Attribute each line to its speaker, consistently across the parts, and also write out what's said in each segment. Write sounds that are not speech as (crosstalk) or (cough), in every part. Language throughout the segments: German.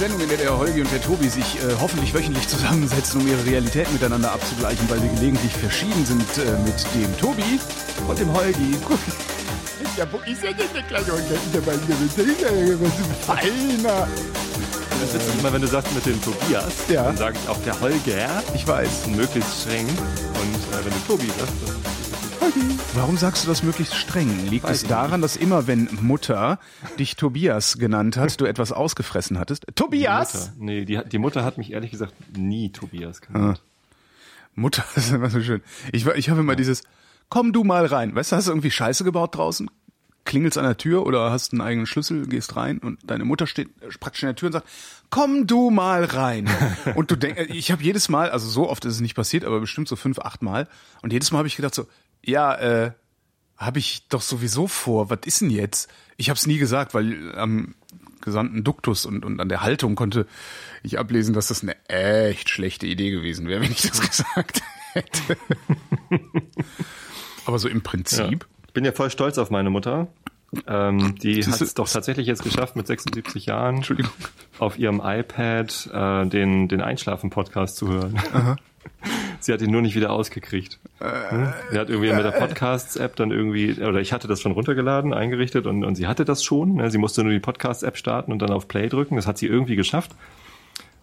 Speaker 1: Sendung, in der der Holgi und der Tobi sich äh, hoffentlich wöchentlich zusammensetzen, um ihre Realität miteinander abzugleichen, weil wir gelegentlich verschieden sind äh, mit dem Tobi und dem Holgi. (laughs) Guck,
Speaker 2: Ja, wo ist er denn der kleine hier was ein feiner.
Speaker 3: Das ist immer, wenn du sagst mit dem Tobias,
Speaker 1: Ja.
Speaker 3: dann sage ich auch der Holger.
Speaker 1: Ich weiß.
Speaker 3: Möglichst streng. Und äh, wenn du Tobi sagst, dann
Speaker 1: Warum sagst du das möglichst streng? Liegt
Speaker 3: Weiß
Speaker 1: es daran, dass immer, wenn Mutter dich Tobias genannt hat, du etwas ausgefressen hattest? Tobias!
Speaker 3: Mutter. Nee, die, die Mutter hat mich ehrlich gesagt nie Tobias genannt.
Speaker 1: Mutter (laughs) ist immer so schön. Ich, ich habe immer dieses, komm du mal rein. Weißt du, hast du irgendwie Scheiße gebaut draußen? Klingelst an der Tür oder hast einen eigenen Schlüssel, gehst rein und deine Mutter steht äh, praktisch in der Tür und sagt, komm du mal rein. (laughs) und du denkst, ich habe jedes Mal, also so oft ist es nicht passiert, aber bestimmt so fünf, acht Mal. Und jedes Mal habe ich gedacht so, ja, äh, habe ich doch sowieso vor. Was ist denn jetzt? Ich habe es nie gesagt, weil am gesamten Duktus und, und an der Haltung konnte ich ablesen, dass das eine echt schlechte Idee gewesen wäre, (laughs) wenn ich das gesagt hätte. (laughs) Aber so im
Speaker 3: Ja.
Speaker 1: Prinzip.
Speaker 3: Ich bin ja voll stolz auf meine Mutter. Ähm, die hat es doch tatsächlich jetzt geschafft, mit 76 Jahren auf ihrem iPad äh, den, den Einschlafen-Podcast zu hören. (laughs) Sie hat ihn nur nicht wieder ausgekriegt. Hm? Sie hat irgendwie mit der Podcasts-App dann irgendwie, oder ich hatte das schon runtergeladen, eingerichtet und, und sie hatte das schon. Ne? Sie musste nur die Podcasts-App starten und dann auf Play drücken. Das hat sie irgendwie geschafft.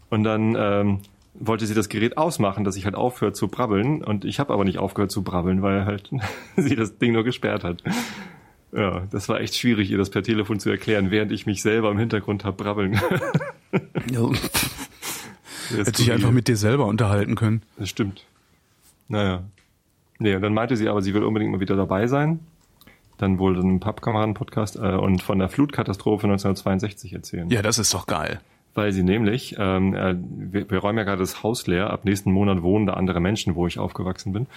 Speaker 3: Und dann ähm, wollte sie das Gerät ausmachen, dass ich halt aufhöre zu brabbeln. Und ich habe aber nicht aufgehört zu brabbeln, weil halt (laughs) sie das Ding nur gesperrt hat. Ja, das war echt schwierig, ihr das per Telefon zu erklären, während ich mich selber im Hintergrund hab brabbeln. (laughs)
Speaker 1: Hätte sich einfach mit dir selber unterhalten können.
Speaker 3: Das stimmt. Naja. Nee, und dann meinte sie aber, sie will unbedingt mal wieder dabei sein. Dann wohl einen Pappkameraden-Podcast äh, und von der Flutkatastrophe 1962 erzählen.
Speaker 1: Ja, das ist doch geil.
Speaker 3: Weil sie nämlich, ähm, äh, wir, wir räumen ja gerade das Haus leer, ab nächsten Monat wohnen da andere Menschen, wo ich aufgewachsen bin.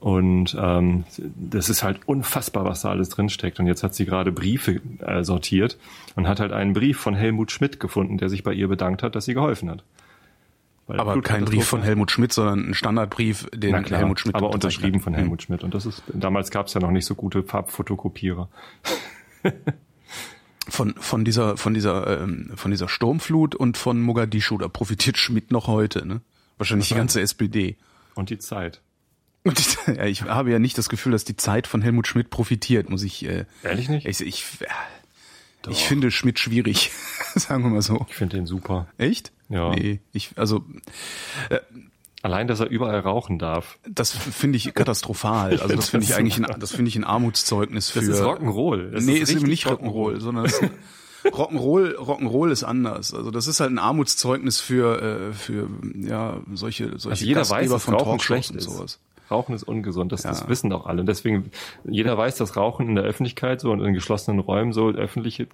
Speaker 3: Und ähm, das ist halt unfassbar, was da alles drinsteckt. Und jetzt hat sie gerade Briefe äh, sortiert und hat halt einen Brief von Helmut Schmidt gefunden, der sich bei ihr bedankt hat, dass sie geholfen hat.
Speaker 1: Aber kein Brief von Helmut Schmidt, sondern ein Standardbrief, den
Speaker 3: klar,
Speaker 1: Helmut Schmidt
Speaker 3: aber unterschrieben
Speaker 1: hat.
Speaker 3: von Helmut Schmidt. Und das ist, damals gab es ja noch nicht so gute Farbfotokopierer. (laughs)
Speaker 1: Von, von dieser, von dieser, ähm, von dieser Sturmflut und von Mogadischu, da profitiert Schmidt noch heute, ne? Wahrscheinlich die ganze SPD.
Speaker 3: Und die Zeit.
Speaker 1: Und ich, (laughs) ja, ich habe ja nicht das Gefühl, dass die Zeit von Helmut Schmidt profitiert, muss ich. Äh,
Speaker 3: Ehrlich nicht?
Speaker 1: Ich, ich, äh, ich finde Schmidt schwierig, (laughs) sagen wir mal so.
Speaker 3: Ich finde den super.
Speaker 1: Echt?
Speaker 3: Ja.
Speaker 1: Nee, ich, also
Speaker 3: Allein, dass er überall rauchen darf.
Speaker 1: das finde ich katastrophal. (laughs) Also das finde ich eigentlich, ein, das finde ich ein Armutszeugnis für.
Speaker 3: Das ist Rock'n'Roll. Das
Speaker 1: nee,
Speaker 3: ist
Speaker 1: ist eben nicht Rock'n'Roll, sondern es ist, (laughs) Rock'n'Roll, Rock'n'Roll ist anders. Also das ist halt ein Armutszeugnis für für, für ja solche solche
Speaker 3: Also jeder weiß,
Speaker 1: Gastgeber von Talkshows und
Speaker 3: ist. Rauchen ist ungesund, das, das
Speaker 1: Ja.
Speaker 3: wissen auch alle. Und deswegen, jeder weiß, dass Rauchen in der Öffentlichkeit so und in geschlossenen Räumen so öffentliche,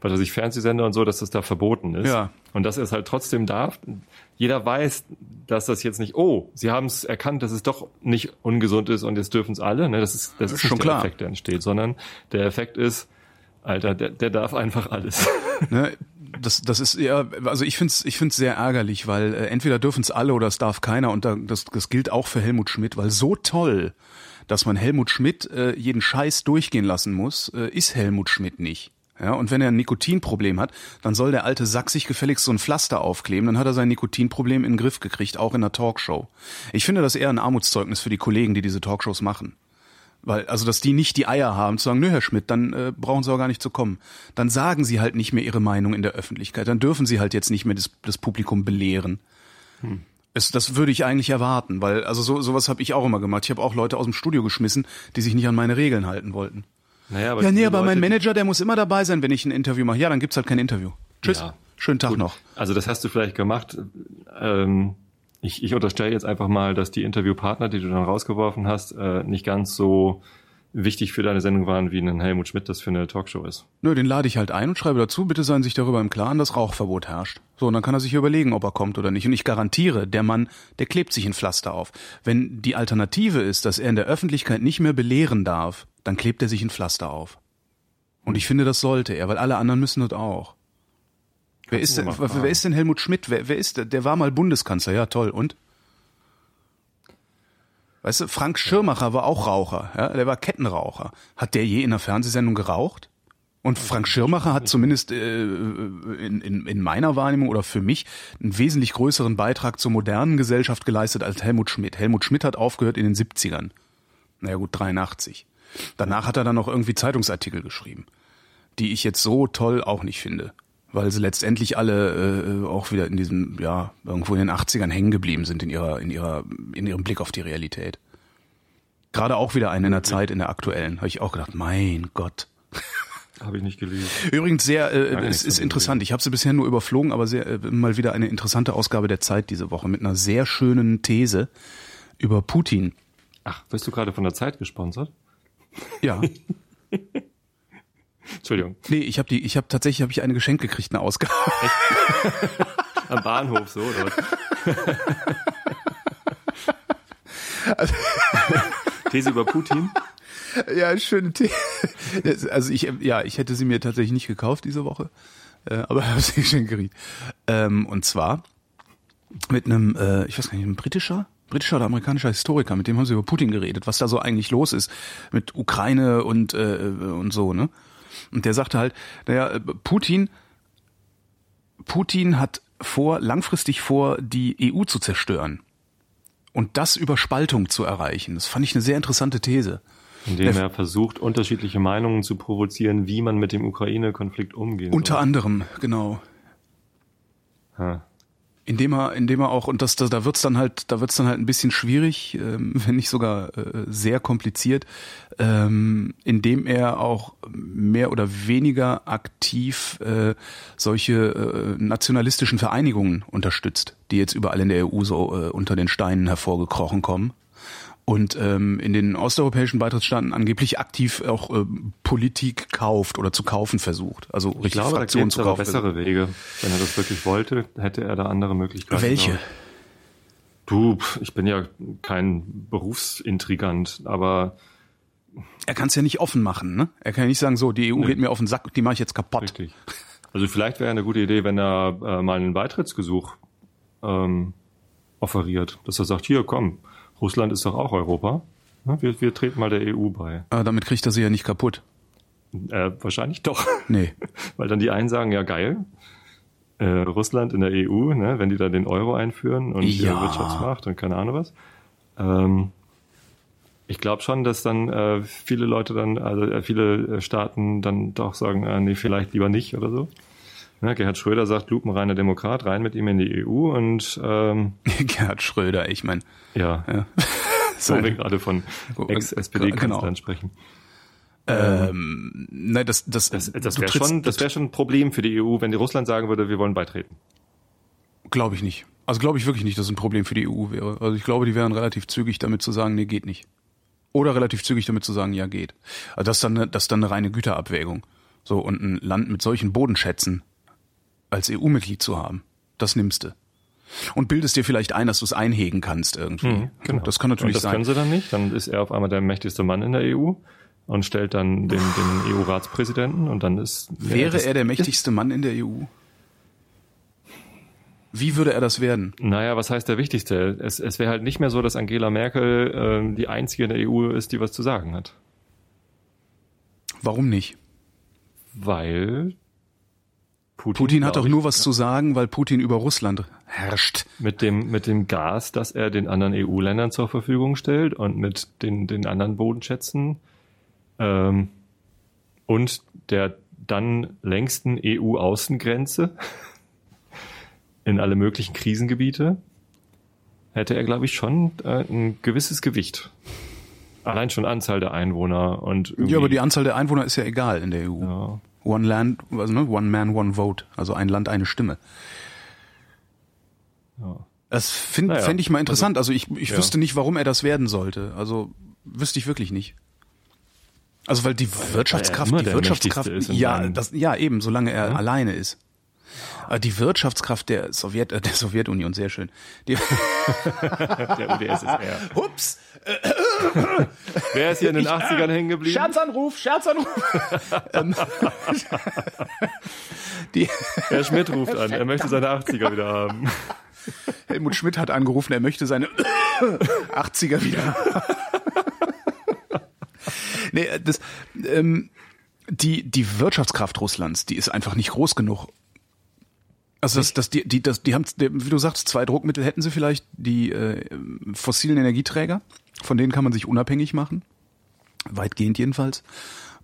Speaker 3: was weiß ich, Fernsehsender und so, dass das da verboten ist.
Speaker 1: Ja.
Speaker 3: Und dass er es halt trotzdem darf. Jeder weiß, dass das jetzt nicht, oh, sie haben es erkannt, dass es doch nicht ungesund ist und jetzt dürfen es alle. Ne? Das ist, das ist
Speaker 1: Schon
Speaker 3: nicht
Speaker 1: klar.
Speaker 3: der Effekt, der entsteht, sondern der Effekt ist, Alter, der, der darf einfach alles.
Speaker 1: Ne, das, das ist ja, also ich find's, ich find's sehr ärgerlich, weil äh, entweder dürfen es alle oder es darf keiner und da, das, das gilt auch für Helmut Schmidt, weil so toll, dass man Helmut Schmidt äh, jeden Scheiß durchgehen lassen muss, äh, ist Helmut Schmidt nicht. Ja, und wenn er ein Nikotinproblem hat, dann soll der alte Sack sich gefälligst so ein Pflaster aufkleben, dann hat er sein Nikotinproblem in den Griff gekriegt, auch in der Talkshow. Ich finde das eher ein Armutszeugnis für die Kollegen, die diese Talkshows machen. Weil, also, dass die nicht die Eier haben zu sagen, nö, Herr Schmidt, dann äh, brauchen Sie auch gar nicht zu kommen. Dann sagen Sie halt nicht mehr Ihre Meinung in der Öffentlichkeit. Dann dürfen Sie halt jetzt nicht mehr das, das Publikum belehren. Es, das würde ich eigentlich erwarten, weil, also so, sowas habe ich auch immer gemacht. Ich habe auch Leute aus dem Studio geschmissen, die sich nicht an meine Regeln halten wollten.
Speaker 3: Naja, aber
Speaker 1: ja, nee, aber mein
Speaker 3: Leute-
Speaker 1: Manager, der muss immer dabei sein, wenn ich ein Interview mache. Ja, dann gibt's halt kein Interview. Tschüss.
Speaker 3: Ja.
Speaker 1: Schönen Tag noch.
Speaker 3: Also das hast du vielleicht gemacht. Ähm, ich, ich unterstelle jetzt einfach mal, dass die Interviewpartner, die du dann rausgeworfen hast, äh, nicht ganz so wichtig für deine Sendung waren, wie ein Helmut Schmidt das für eine Talkshow ist.
Speaker 1: Nö, den lade ich halt ein und schreibe dazu, bitte seien sich darüber im Klaren, dass Rauchverbot herrscht. So, und dann kann er sich überlegen, ob er kommt oder nicht. Und ich garantiere, der Mann, der klebt sich ein Pflaster auf. Wenn die Alternative ist, dass er in der Öffentlichkeit nicht mehr belehren darf, dann klebt er sich ein Pflaster auf. Und ich finde, das sollte er, weil alle anderen müssen das auch. Wer ist, denn, wer ist denn Helmut Schmidt? Wer, wer ist der? Der war mal Bundeskanzler, ja toll. Und? Weißt du, Frank Schirmacher war auch Raucher, ja, der war Kettenraucher. Hat der je in einer Fernsehsendung geraucht? Und Frank Schirmacher hat zumindest äh, in, in, in meiner Wahrnehmung oder für mich einen wesentlich größeren Beitrag zur modernen Gesellschaft geleistet als Helmut Schmidt. Helmut Schmidt hat aufgehört in den 70ern. Naja gut, 83. Danach hat er dann noch irgendwie Zeitungsartikel geschrieben, die ich jetzt so toll auch nicht finde weil sie letztendlich alle äh, auch wieder in diesem, ja, irgendwo in den 80ern hängen geblieben sind in ihrer, in ihrer, in ihrem Blick auf die Realität. Gerade auch wieder eine in der Zeit, in der aktuellen, habe ich auch gedacht, mein Gott. (laughs)
Speaker 3: Habe ich nicht gelesen.
Speaker 1: Übrigens sehr, äh, es ist interessant. Ich habe sie bisher nur überflogen, aber sehr, äh, mal wieder eine interessante Ausgabe der Zeit diese Woche mit einer sehr schönen These über Putin.
Speaker 3: Ach, wirst du gerade von der Zeit gesponsert?
Speaker 1: Ja. (laughs)
Speaker 3: Entschuldigung.
Speaker 1: Nee, ich habe die, ich habe tatsächlich habe ich eine Geschenk gekriegt, eine Ausgabe.
Speaker 3: Am Bahnhof so oder? Also, (laughs) These über Putin?
Speaker 1: Ja, schöne These. Also ich, ja, ich hätte sie mir tatsächlich nicht gekauft diese Woche, äh, aber (laughs) habe sie geschenkt gekriegt. Ähm, und zwar mit einem, äh, ich weiß gar nicht, einem britischer, britischer oder amerikanischer Historiker, mit dem haben sie über Putin geredet, was da so eigentlich los ist mit Ukraine und äh, und so, ne? Und der sagte halt, naja, Putin, Putin hat vor, langfristig vor, die EU zu zerstören. Und das über Spaltung zu erreichen. Das fand ich eine sehr interessante These.
Speaker 3: Indem er versucht, unterschiedliche Meinungen zu provozieren, wie man mit dem Ukraine-Konflikt umgehen
Speaker 1: Unter soll. anderem, genau. Ha indem er, indem er auch und das, das da wird's dann halt, da wird's dann halt ein bisschen schwierig, ähm, (laughs) wenn nicht sogar äh, sehr kompliziert, ähm, indem er auch mehr oder weniger aktiv äh, solche äh, nationalistischen Vereinigungen unterstützt, die jetzt überall in der EU so äh, unter den Steinen hervorgekrochen kommen und ähm, in den osteuropäischen Beitrittsstaaten angeblich aktiv auch äh, Politik kauft oder zu kaufen versucht. Also richtig
Speaker 3: ich glaube, Fraktionen zu kaufen. bessere Wege. Wenn er das wirklich wollte, hätte er da andere Möglichkeiten.
Speaker 1: Welche?
Speaker 3: Du, ich bin ja kein Berufsintrigant, aber
Speaker 1: er kann es ja nicht offen machen, ne? Er kann ja nicht sagen, so, die EU nee. geht mir auf den Sack, die mache ich jetzt kaputt. Richtig.
Speaker 3: Also vielleicht wäre eine gute Idee, wenn er äh, mal einen Beitrittsgesuch ähm, offeriert, dass er sagt, hier, komm, Russland ist doch auch Europa. Wir, wir treten mal der EU bei.
Speaker 1: Aber damit kriegt er sie ja nicht kaputt.
Speaker 3: Äh, wahrscheinlich doch.
Speaker 1: Nee. (laughs)
Speaker 3: Weil dann die einen sagen, ja geil, äh, Russland in der EU, ne, wenn die da den Euro einführen und ja. ihre Wirtschaftsmacht und keine Ahnung was. Ähm, ich glaube schon, dass dann äh, viele Leute dann, also äh, viele Staaten dann doch sagen, äh, nee, vielleicht lieber nicht oder so. Ja, Gerhard Schröder sagt, lupenreiner Demokrat, rein mit ihm in die EU und ähm, (laughs)
Speaker 1: Gerhard Schröder, ich meine.
Speaker 3: Ja. ja. (laughs) so wir gerade von Ex-SPD-Kanzlern genau. sprechen.
Speaker 1: Ähm, nein, das, das,
Speaker 3: das, das wäre schon, das wäre schon ein Problem für die EU, wenn die Russland sagen würde, wir wollen beitreten.
Speaker 1: Glaube ich nicht. Also glaube ich wirklich nicht, dass es ein Problem für die EU wäre. Also ich glaube, die wären relativ zügig damit zu sagen, nee, geht nicht. Oder relativ zügig damit zu sagen, ja, geht. Also das ist dann eine, das ist dann eine reine Güterabwägung. So, und ein Land mit solchen Bodenschätzen als EU-Mitglied zu haben. Das nimmst du. Und bildest dir vielleicht ein, dass du es einhegen kannst irgendwie. Mhm,
Speaker 3: genau.
Speaker 1: Das kann natürlich
Speaker 3: und das
Speaker 1: sein.
Speaker 3: Das können sie dann nicht. Dann ist er auf einmal der mächtigste Mann in der EU und stellt dann den, den EU-Ratspräsidenten und dann ist.
Speaker 1: Wäre er der mächtigste Mann in der EU? Wie würde er das werden?
Speaker 3: Naja, was heißt der wichtigste? Es, es wäre halt nicht mehr so, dass Angela Merkel äh, die einzige in der EU ist, die was zu sagen hat.
Speaker 1: Warum nicht?
Speaker 3: Weil
Speaker 1: Putin, Putin hat doch nur was zu sagen, weil Putin über Russland herrscht.
Speaker 3: Mit dem, mit dem Gas, das er den anderen EU-Ländern zur Verfügung stellt und mit den, den anderen Bodenschätzen ähm, und der dann längsten EU-Außengrenze (laughs) in alle möglichen Krisengebiete hätte er, glaube ich, schon äh, ein gewisses Gewicht. Allein schon Anzahl der Einwohner und
Speaker 1: ja, aber die Anzahl der Einwohner ist ja egal in der EU. Ja. One Land, also, ne? One Man, One Vote, also ein Land, eine Stimme. Ja. Das finde naja, fänd ich mal interessant. Also, also ich, ich ja. wüsste nicht, warum er das werden sollte. Also wüsste ich wirklich nicht. Also weil die Wirtschaftskraft, die Wirtschaftskraft, ja, das, ja eben, solange er alleine ist. Äh, Die Wirtschaftskraft der Sowjet, äh, der Sowjetunion, sehr schön. Die, (laughs)
Speaker 3: Der UdSSR.
Speaker 1: Ups,
Speaker 3: Wer ist hier in den 80ern hängen geblieben?
Speaker 1: Scherzanruf, Scherzanruf. Ähm, die,
Speaker 3: Herr Schmidt ruft an, er möchte seine 80er wieder haben.
Speaker 1: Helmut Schmidt hat angerufen, er möchte seine (coughs) 80er wieder. nee, das, ähm, die, die Wirtschaftskraft Russlands, die ist einfach nicht groß genug. Also das, das, die, die, das, die haben, wie du sagst, zwei Druckmittel hätten sie vielleicht, die äh, fossilen Energieträger, von denen kann man sich unabhängig machen, weitgehend jedenfalls.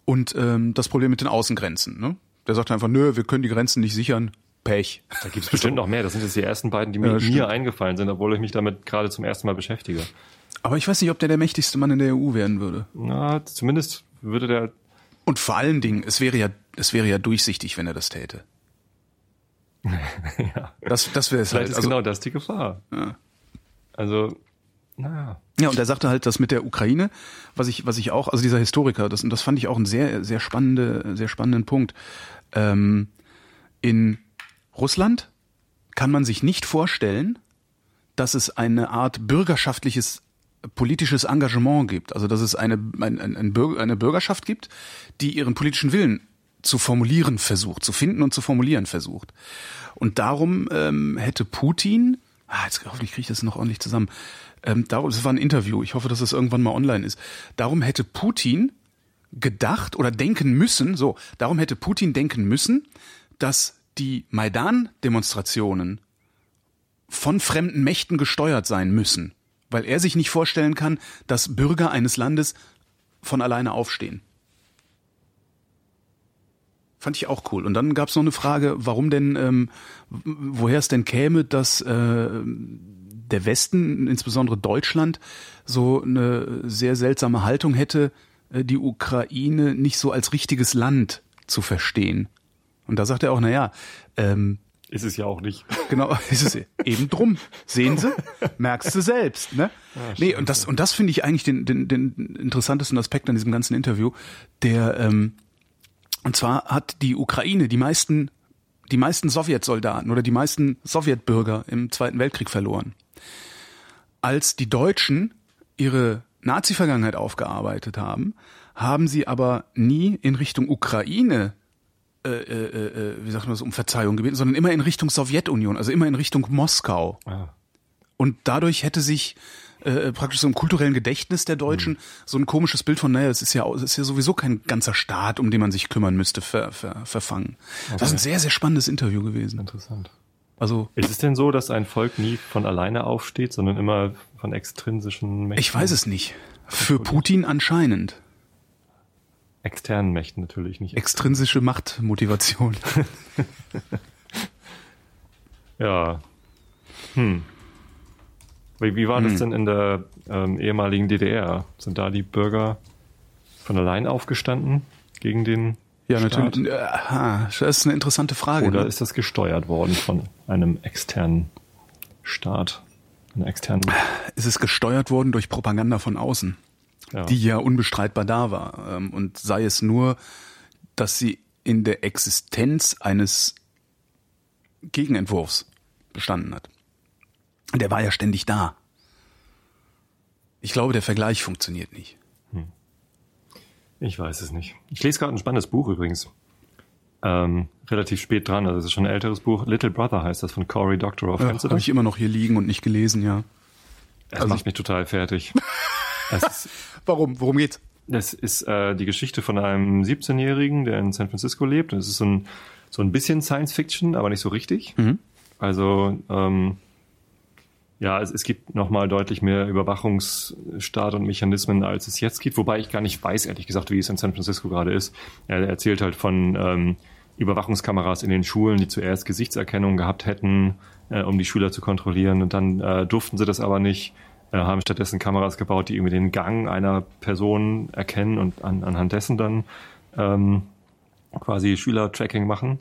Speaker 1: Und ähm, das Problem mit den Außengrenzen. Ne? Der sagt einfach, nö, wir können die Grenzen nicht sichern, Pech.
Speaker 3: Da gibt es bestimmt noch mehr. Das sind jetzt die ersten beiden, die mir,
Speaker 1: Ja,
Speaker 3: mir eingefallen sind, obwohl ich mich damit gerade zum ersten Mal beschäftige.
Speaker 1: Aber ich weiß nicht, ob der der mächtigste Mann in der EU werden würde.
Speaker 3: Na, zumindest würde der
Speaker 1: Und vor allen Dingen, es wäre ja, es wäre ja durchsichtig, wenn er das täte. (laughs)
Speaker 3: ja.
Speaker 1: Das, das wäre es
Speaker 3: Vielleicht
Speaker 1: halt.
Speaker 3: ist
Speaker 1: Also,
Speaker 3: genau das die Gefahr. Also, naja.
Speaker 1: Ja, und er sagte halt, das mit der Ukraine, was ich, was ich auch, also dieser Historiker, das, und das fand ich auch einen sehr, sehr spannende, sehr spannenden Punkt. Ähm, in Russland kann man sich nicht vorstellen, dass es eine Art bürgerschaftliches politisches Engagement gibt. Also dass es eine, ein, ein, eine Bürgerschaft gibt, die ihren politischen Willen zu formulieren versucht, zu finden und zu formulieren versucht. Und darum ähm, hätte Putin, ah, jetzt hoffentlich kriege ich das noch ordentlich zusammen, ähm, darum, das war ein Interview, ich hoffe, dass das irgendwann mal online ist. Darum hätte Putin gedacht oder denken müssen, so, darum hätte Putin denken müssen, dass die Maidan-Demonstrationen von fremden Mächten gesteuert sein müssen, weil er sich nicht vorstellen kann, dass Bürger eines Landes von alleine aufstehen. Fand ich auch cool. Und dann gab es noch eine Frage, warum denn, ähm, woher es denn käme, dass äh, der Westen, insbesondere Deutschland, so eine sehr seltsame Haltung hätte, äh, die Ukraine nicht so als richtiges Land zu verstehen. Und da sagt er auch, na ja, ähm,
Speaker 3: Ist es ja auch nicht. (laughs)
Speaker 1: Genau, ist es eben drum. Sehen Sie? Merkst du selbst, ne? nee, und das, und das finde ich eigentlich den, den, den interessantesten Aspekt an diesem ganzen Interview. Der, ähm, und zwar hat die Ukraine die meisten, die meisten Sowjetsoldaten oder die meisten Sowjetbürger im Zweiten Weltkrieg verloren. Als die Deutschen ihre Nazi-Vergangenheit aufgearbeitet haben, haben sie aber nie in Richtung Ukraine äh, äh, äh, wie sagt man das, um Verzeihung gebeten, sondern immer in Richtung Sowjetunion, also immer in Richtung Moskau.
Speaker 3: Ah.
Speaker 1: Und dadurch hätte sich äh, praktisch so im kulturellen Gedächtnis der Deutschen so ein komisches Bild von, naja, es ist ja, es ist ja sowieso kein ganzer Staat, um den man sich kümmern müsste, ver, ver, verfangen. Das ist ein sehr, sehr spannendes Interview gewesen.
Speaker 3: Interessant.
Speaker 1: Also,
Speaker 3: Ist es denn so, dass ein Volk nie von alleine aufsteht, sondern immer von extrinsischen Mächten?
Speaker 1: ich weiß es nicht. Für Putin anscheinend.
Speaker 3: Externen Mächten natürlich nicht.
Speaker 1: Extrinsische Machtmotivation. (laughs)
Speaker 3: Ja. Hm. Wie, wie war
Speaker 1: Hm.
Speaker 3: das denn in der ähm, ehemaligen DDR? Sind da die Bürger von allein aufgestanden gegen den
Speaker 1: Ja,
Speaker 3: Staat?
Speaker 1: natürlich. Aha, das ist eine interessante Frage.
Speaker 3: Oder
Speaker 1: ne?
Speaker 3: ist das gesteuert worden von einem externen Staat? Einer externen.
Speaker 1: ist es gesteuert worden durch Propaganda von außen,
Speaker 3: Ja.
Speaker 1: die ja unbestreitbar da war. Ähm, Und sei es nur, dass sie in der Existenz eines Gegenentwurfs bestanden hat. Der war ja ständig da. Ich glaube, der Vergleich funktioniert nicht.
Speaker 3: Ich weiß es nicht. Ich lese gerade ein spannendes Buch übrigens. Ähm, relativ spät dran, also es ist schon ein älteres Buch. Little Brother heißt das von Cory Doctorow.
Speaker 1: Ja, Habe ich immer noch hier liegen und nicht gelesen, ja.
Speaker 3: Das
Speaker 1: also-
Speaker 3: macht mich total fertig. (laughs) ist,
Speaker 1: Warum? Worum geht's?
Speaker 3: das ist äh, die Geschichte von einem 17-Jährigen, der in San Francisco lebt. Und es ist so ein, so ein bisschen Science Fiction, aber nicht so richtig.
Speaker 1: Mhm.
Speaker 3: Also ähm, ja, es, es gibt nochmal deutlich mehr Überwachungsstaat und Mechanismen, als es jetzt gibt, wobei ich gar nicht weiß, ehrlich gesagt, wie es in San Francisco gerade ist. Er erzählt halt von ähm, Überwachungskameras in den Schulen, die zuerst Gesichtserkennung gehabt hätten, äh, um die Schüler zu kontrollieren und dann äh, durften sie das aber nicht, äh, haben stattdessen Kameras gebaut, die irgendwie den Gang einer Person erkennen und an, anhand dessen dann ähm, quasi Schüler-Tracking machen.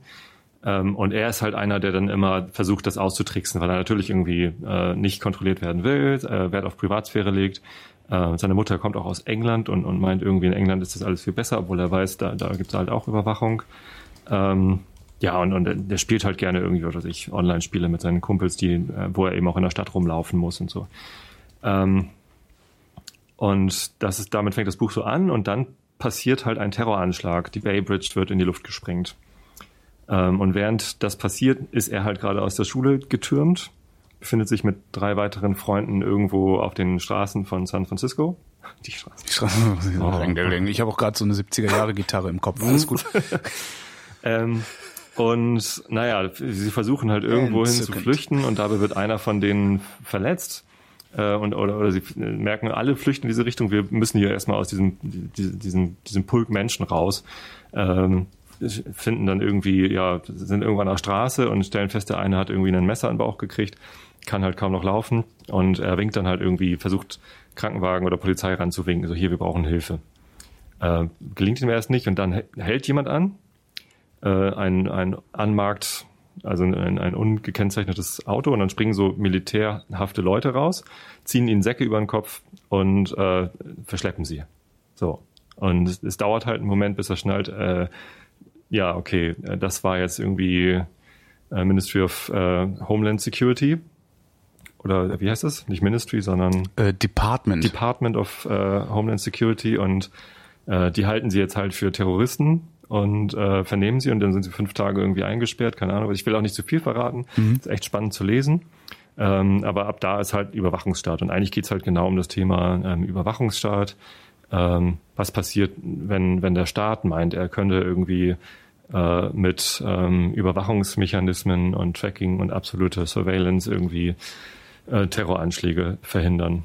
Speaker 3: Ähm, und er ist halt einer, der dann immer versucht, das auszutricksen, weil er natürlich irgendwie äh, nicht kontrolliert werden will, äh, Wert auf Privatsphäre legt. Äh, seine Mutter kommt auch aus England und, und meint, irgendwie in England ist das alles viel besser, obwohl er weiß, da, da gibt es halt auch Überwachung. Ähm, ja, und, und der spielt halt gerne irgendwie, was weiß ich, Online-Spiele mit seinen Kumpels, die, äh, wo er eben auch in der Stadt rumlaufen muss und so. Ähm, und das ist, damit fängt das Buch so an und dann passiert halt ein Terroranschlag. Die Bay Bridge wird in die Luft gesprengt. Ähm, und während das passiert, ist er halt gerade aus der Schule getürmt, befindet sich mit drei weiteren Freunden irgendwo auf den Straßen von San Francisco. (laughs)
Speaker 1: Die Straßen. Die Straßen. Oh. Ich habe auch gerade so eine 70er-Jahre-Gitarre im Kopf. Alles gut. (laughs)
Speaker 3: ähm, und naja, sie versuchen halt irgendwo hin zu flüchten und dabei wird einer von denen verletzt. Äh, und, oder, oder sie merken, alle flüchten in diese Richtung, wir müssen hier erstmal aus diesem, diesem, diesem Pulk Menschen raus. Ähm, finden dann irgendwie, ja, sind irgendwann auf der Straße und stellen fest, der eine hat irgendwie ein Messer in den Bauch gekriegt, kann halt kaum noch laufen und er winkt dann halt irgendwie, versucht Krankenwagen oder Polizei ranzuwinken, so hier, wir brauchen Hilfe. Äh, gelingt ihm erst nicht und dann hält jemand an, äh, ein, ein Anmarkt, also ein, ein ungekennzeichnetes Auto und dann springen so militärhafte Leute raus, ziehen ihnen Säcke über den Kopf und äh, verschleppen sie. So. Und es, es dauert halt einen Moment, bis er schnallt, äh, ja, okay, äh, das war jetzt irgendwie äh, Ministry of äh, Homeland Security. Oder wie heißt das? Nicht Ministry, sondern
Speaker 1: äh, Department.
Speaker 3: Department of äh, Homeland Security und äh, die halten sie jetzt halt für Terroristen und vernehmen sie und dann sind sie fünf Tage irgendwie eingesperrt, keine Ahnung. Ich will auch nicht zu viel verraten. Mhm. Ist echt spannend zu lesen. Ähm, aber ab da ist halt Überwachungsstaat. Und eigentlich geht's halt genau um das Thema ähm, Überwachungsstaat. Ähm, was passiert, wenn, wenn der Staat meint, er könnte irgendwie äh, mit ähm, Überwachungsmechanismen und Tracking und absoluter Surveillance irgendwie äh, Terroranschläge verhindern.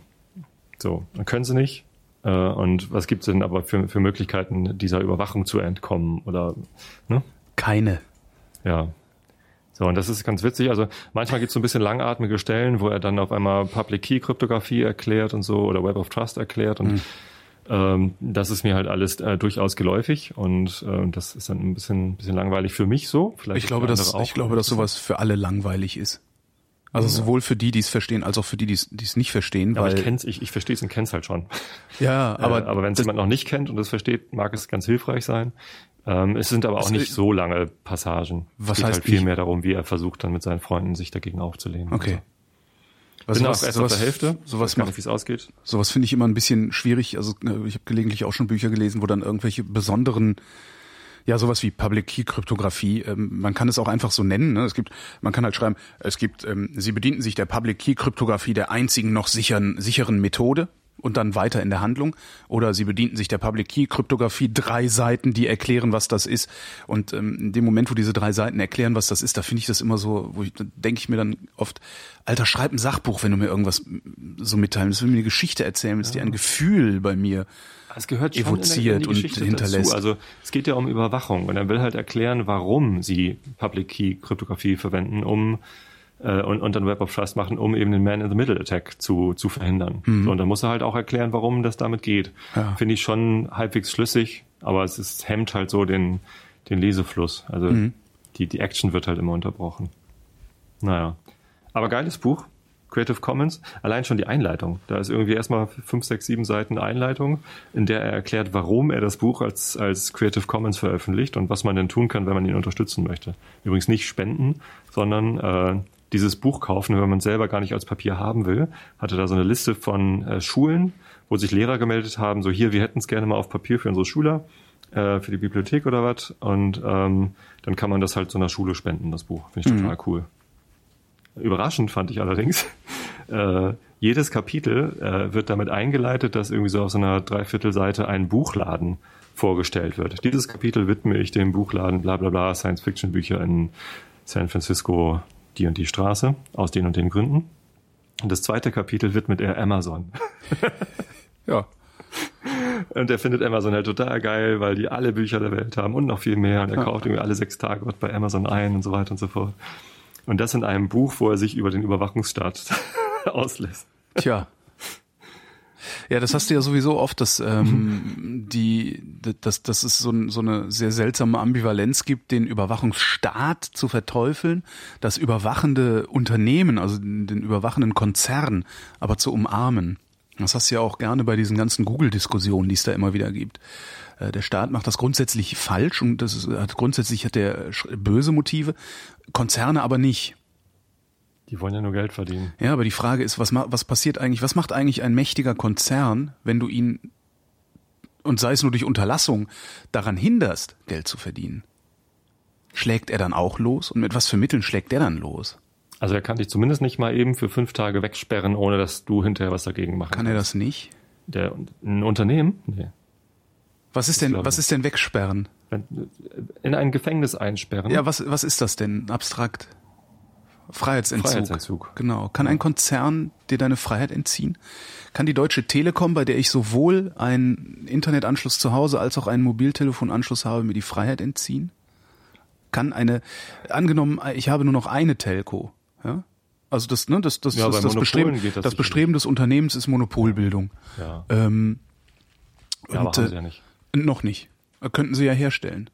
Speaker 3: So, können sie nicht. Äh, und was gibt es denn aber für, für Möglichkeiten, dieser Überwachung zu entkommen? Oder
Speaker 1: ne? Keine.
Speaker 3: Ja. So, und das ist ganz witzig. Also manchmal gibt es so ein bisschen langatmige Stellen, wo er dann auf einmal Public Key Kryptographie erklärt und so oder Web of Trust erklärt und mhm. Ähm, das ist mir halt alles äh, durchaus geläufig und äh, das ist dann ein bisschen, bisschen langweilig für mich so.
Speaker 1: Vielleicht ich glaube, dass, ich glaube, dass sowas für alle langweilig ist. Also ja. sowohl für die, die es verstehen, als auch für die, die es nicht verstehen.
Speaker 3: Ja,
Speaker 1: weil
Speaker 3: ich kenn's, ich, ich verstehe es und kenn's halt schon. (laughs)
Speaker 1: Ja, aber
Speaker 3: äh, aber wenn es jemand noch nicht kennt und es versteht, mag es ganz hilfreich sein. Ähm, es sind aber auch nicht so lange Passagen.
Speaker 1: Was es
Speaker 3: geht
Speaker 1: heißt
Speaker 3: halt viel mehr darum, wie er versucht dann mit seinen Freunden sich dagegen aufzulehnen.
Speaker 1: Okay.
Speaker 3: Also. Was, Bin sowas, auch erst sowas, auf der Hälfte.
Speaker 1: Sowas macht,
Speaker 3: wie es ausgeht.
Speaker 1: Sowas finde ich immer ein bisschen schwierig. Also äh, ich habe gelegentlich auch schon Bücher gelesen, wo dann irgendwelche besonderen ja, sowas wie Public Key Kryptographie. Ähm, man kann es auch einfach so nennen. Ne? Es gibt, man kann halt schreiben, es gibt, ähm, sie bedienten sich der Public Key Kryptographie der einzigen noch sicheren, sicheren Methode und dann weiter in der Handlung. Oder sie bedienten sich der Public Key Kryptographie, drei Seiten, die erklären, was das ist. Und ähm, in dem Moment, wo diese drei Seiten erklären, was das ist, da finde ich das immer so, wo ich, da denke ich mir dann oft, Alter, schreib ein Sachbuch, wenn du mir irgendwas so mitteilen Das will mir eine Geschichte erzählen, das ja. dir ein Gefühl bei mir
Speaker 3: es gehört
Speaker 1: evoziert und hinterlässt. Dazu.
Speaker 3: Also es geht ja um Überwachung und er will halt erklären, warum sie Public Key Kryptographie verwenden, um äh, und, und dann Web of Trust machen, um eben den Man-in-the-Middle-Attack zu, zu verhindern. Mhm. So, und dann muss er halt auch erklären, warum das damit geht. Ja. Finde ich schon halbwegs schlüssig, aber es ist, hemmt halt so den, den Lesefluss. Also mhm. die, die Action wird halt immer unterbrochen. Naja. Aber geiles Buch. Creative Commons, allein schon die Einleitung. Da ist irgendwie erstmal fünf, sechs, sieben Seiten Einleitung, in der er erklärt, warum er das Buch als, als Creative Commons veröffentlicht und was man denn tun kann, wenn man ihn unterstützen möchte. Übrigens nicht spenden, sondern äh, dieses Buch kaufen, wenn man selber gar nicht als Papier haben will, hatte da so eine Liste von äh, Schulen, wo sich Lehrer gemeldet haben, so hier, wir hätten es gerne mal auf Papier für unsere Schüler, äh, für die Bibliothek oder was. Und ähm, dann kann man das halt so einer Schule spenden, das Buch. Finde ich mhm. total cool. Überraschend fand ich allerdings, (laughs) äh, jedes Kapitel äh, wird damit eingeleitet, dass irgendwie so auf so einer Dreiviertelseite ein Buchladen vorgestellt wird. Dieses Kapitel widme ich dem Buchladen bla bla bla Science-Fiction-Bücher in San Francisco die und die Straße, aus den und den Gründen. Und das zweite Kapitel widmet er Amazon. (laughs)
Speaker 1: ja.
Speaker 3: Und er findet Amazon halt total geil, weil die alle Bücher der Welt haben und noch viel mehr. Und er kauft irgendwie alle sechs Tage was bei Amazon ein und so weiter und so fort. Und das in einem Buch, wo er sich über den Überwachungsstaat (laughs) auslässt.
Speaker 1: Tja. Ja, das hast du ja sowieso oft, dass ähm, die, dass, dass es so, so eine sehr seltsame Ambivalenz gibt, den Überwachungsstaat zu verteufeln, das überwachende Unternehmen, also den überwachenden Konzern, aber zu umarmen. Das hast du ja auch gerne bei diesen ganzen Google-Diskussionen, die es da immer wieder gibt. Äh, der Staat macht das grundsätzlich falsch und das ist, hat grundsätzlich hat der böse Motive, Konzerne aber nicht.
Speaker 3: Die wollen ja nur Geld verdienen.
Speaker 1: Ja, aber die Frage ist, was, was passiert eigentlich, was macht eigentlich ein mächtiger Konzern, wenn du ihn, und sei es nur durch Unterlassung, daran hinderst, Geld zu verdienen? Schlägt er dann auch los? Und mit was für Mitteln schlägt er dann los?
Speaker 3: Also er kann dich zumindest nicht mal eben für fünf Tage wegsperren, ohne dass du hinterher was dagegen machen
Speaker 1: Kann
Speaker 3: kannst.
Speaker 1: er das nicht?
Speaker 3: Der, ein Unternehmen? Nee.
Speaker 1: Was ist denn, was ist denn wegsperren?
Speaker 3: In ein Gefängnis einsperren?
Speaker 1: Ja, was, was ist das denn abstrakt? Freiheitsentzug.
Speaker 3: Freiheitsentzug.
Speaker 1: Genau. Kann ein Konzern dir deine Freiheit entziehen? Kann die Deutsche Telekom, bei der ich sowohl einen Internetanschluss zu Hause als auch einen Mobiltelefonanschluss habe, mir die Freiheit entziehen? Kann eine, angenommen, ich habe nur noch eine Telco, ja? Also das, ne, das, das,
Speaker 3: Ja,
Speaker 1: das, das, Bestreben,
Speaker 3: das
Speaker 1: das. Bestreben des Unternehmens ist Monopolbildung.
Speaker 3: Ja.
Speaker 1: Ähm,
Speaker 3: ja, aber
Speaker 1: und,
Speaker 3: haben
Speaker 1: äh,
Speaker 3: sie ja nicht.
Speaker 1: noch nicht. Könnten sie ja herstellen.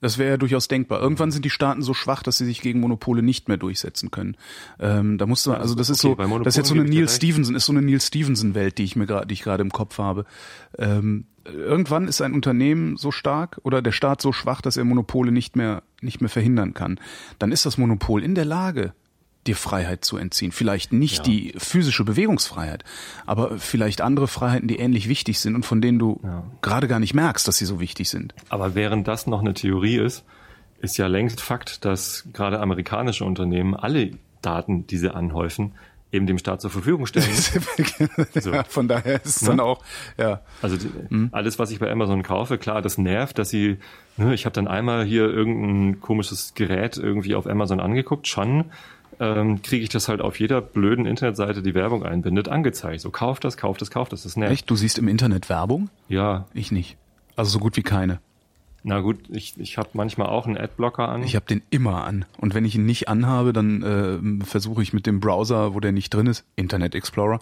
Speaker 1: Das wäre ja durchaus denkbar. Irgendwann sind die Staaten so schwach, dass sie sich gegen Monopole nicht mehr durchsetzen können. Ähm, da musst du, also das ist
Speaker 3: okay,
Speaker 1: so, das ist jetzt so eine Neil. Stevenson, ist so eine Neil Stevenson Welt, die ich mir gerade, die ich gerade im Kopf habe. Ähm, irgendwann ist ein Unternehmen so stark oder der Staat so schwach, dass er Monopole nicht mehr, nicht mehr verhindern kann. Dann ist das Monopol in der Lage, dir Freiheit zu entziehen. Vielleicht nicht
Speaker 3: Ja.
Speaker 1: die physische Bewegungsfreiheit, aber vielleicht andere Freiheiten, die ähnlich wichtig sind und von denen du
Speaker 3: Ja.
Speaker 1: gerade gar nicht merkst, dass sie so wichtig sind.
Speaker 3: Aber während das noch eine Theorie ist, ist ja längst Fakt, dass gerade amerikanische Unternehmen alle Daten, die sie anhäufen, eben dem Staat zur Verfügung stellen. (laughs) So.
Speaker 1: ja, von daher ist es dann auch, ja.
Speaker 3: Also die,
Speaker 1: Hm.
Speaker 3: alles, was ich bei Amazon kaufe, klar, das nervt, dass sie, ne, ich habe dann einmal hier irgendein komisches Gerät irgendwie auf Amazon angeguckt, schon ähm, kriege ich das halt auf jeder blöden Internetseite, die Werbung einbindet, angezeigt. So, kauf das, kauf das, kauf das, das nervt.
Speaker 1: Echt? Du siehst im Internet Werbung?
Speaker 3: Ja,
Speaker 1: Ich nicht. Also so gut wie keine.
Speaker 3: na gut, ich, ich habe manchmal auch einen Adblocker an.
Speaker 1: Ich habe den immer an. Und wenn ich ihn nicht anhabe, dann äh, versuche ich mit dem Browser, wo der nicht drin ist, Internet Explorer,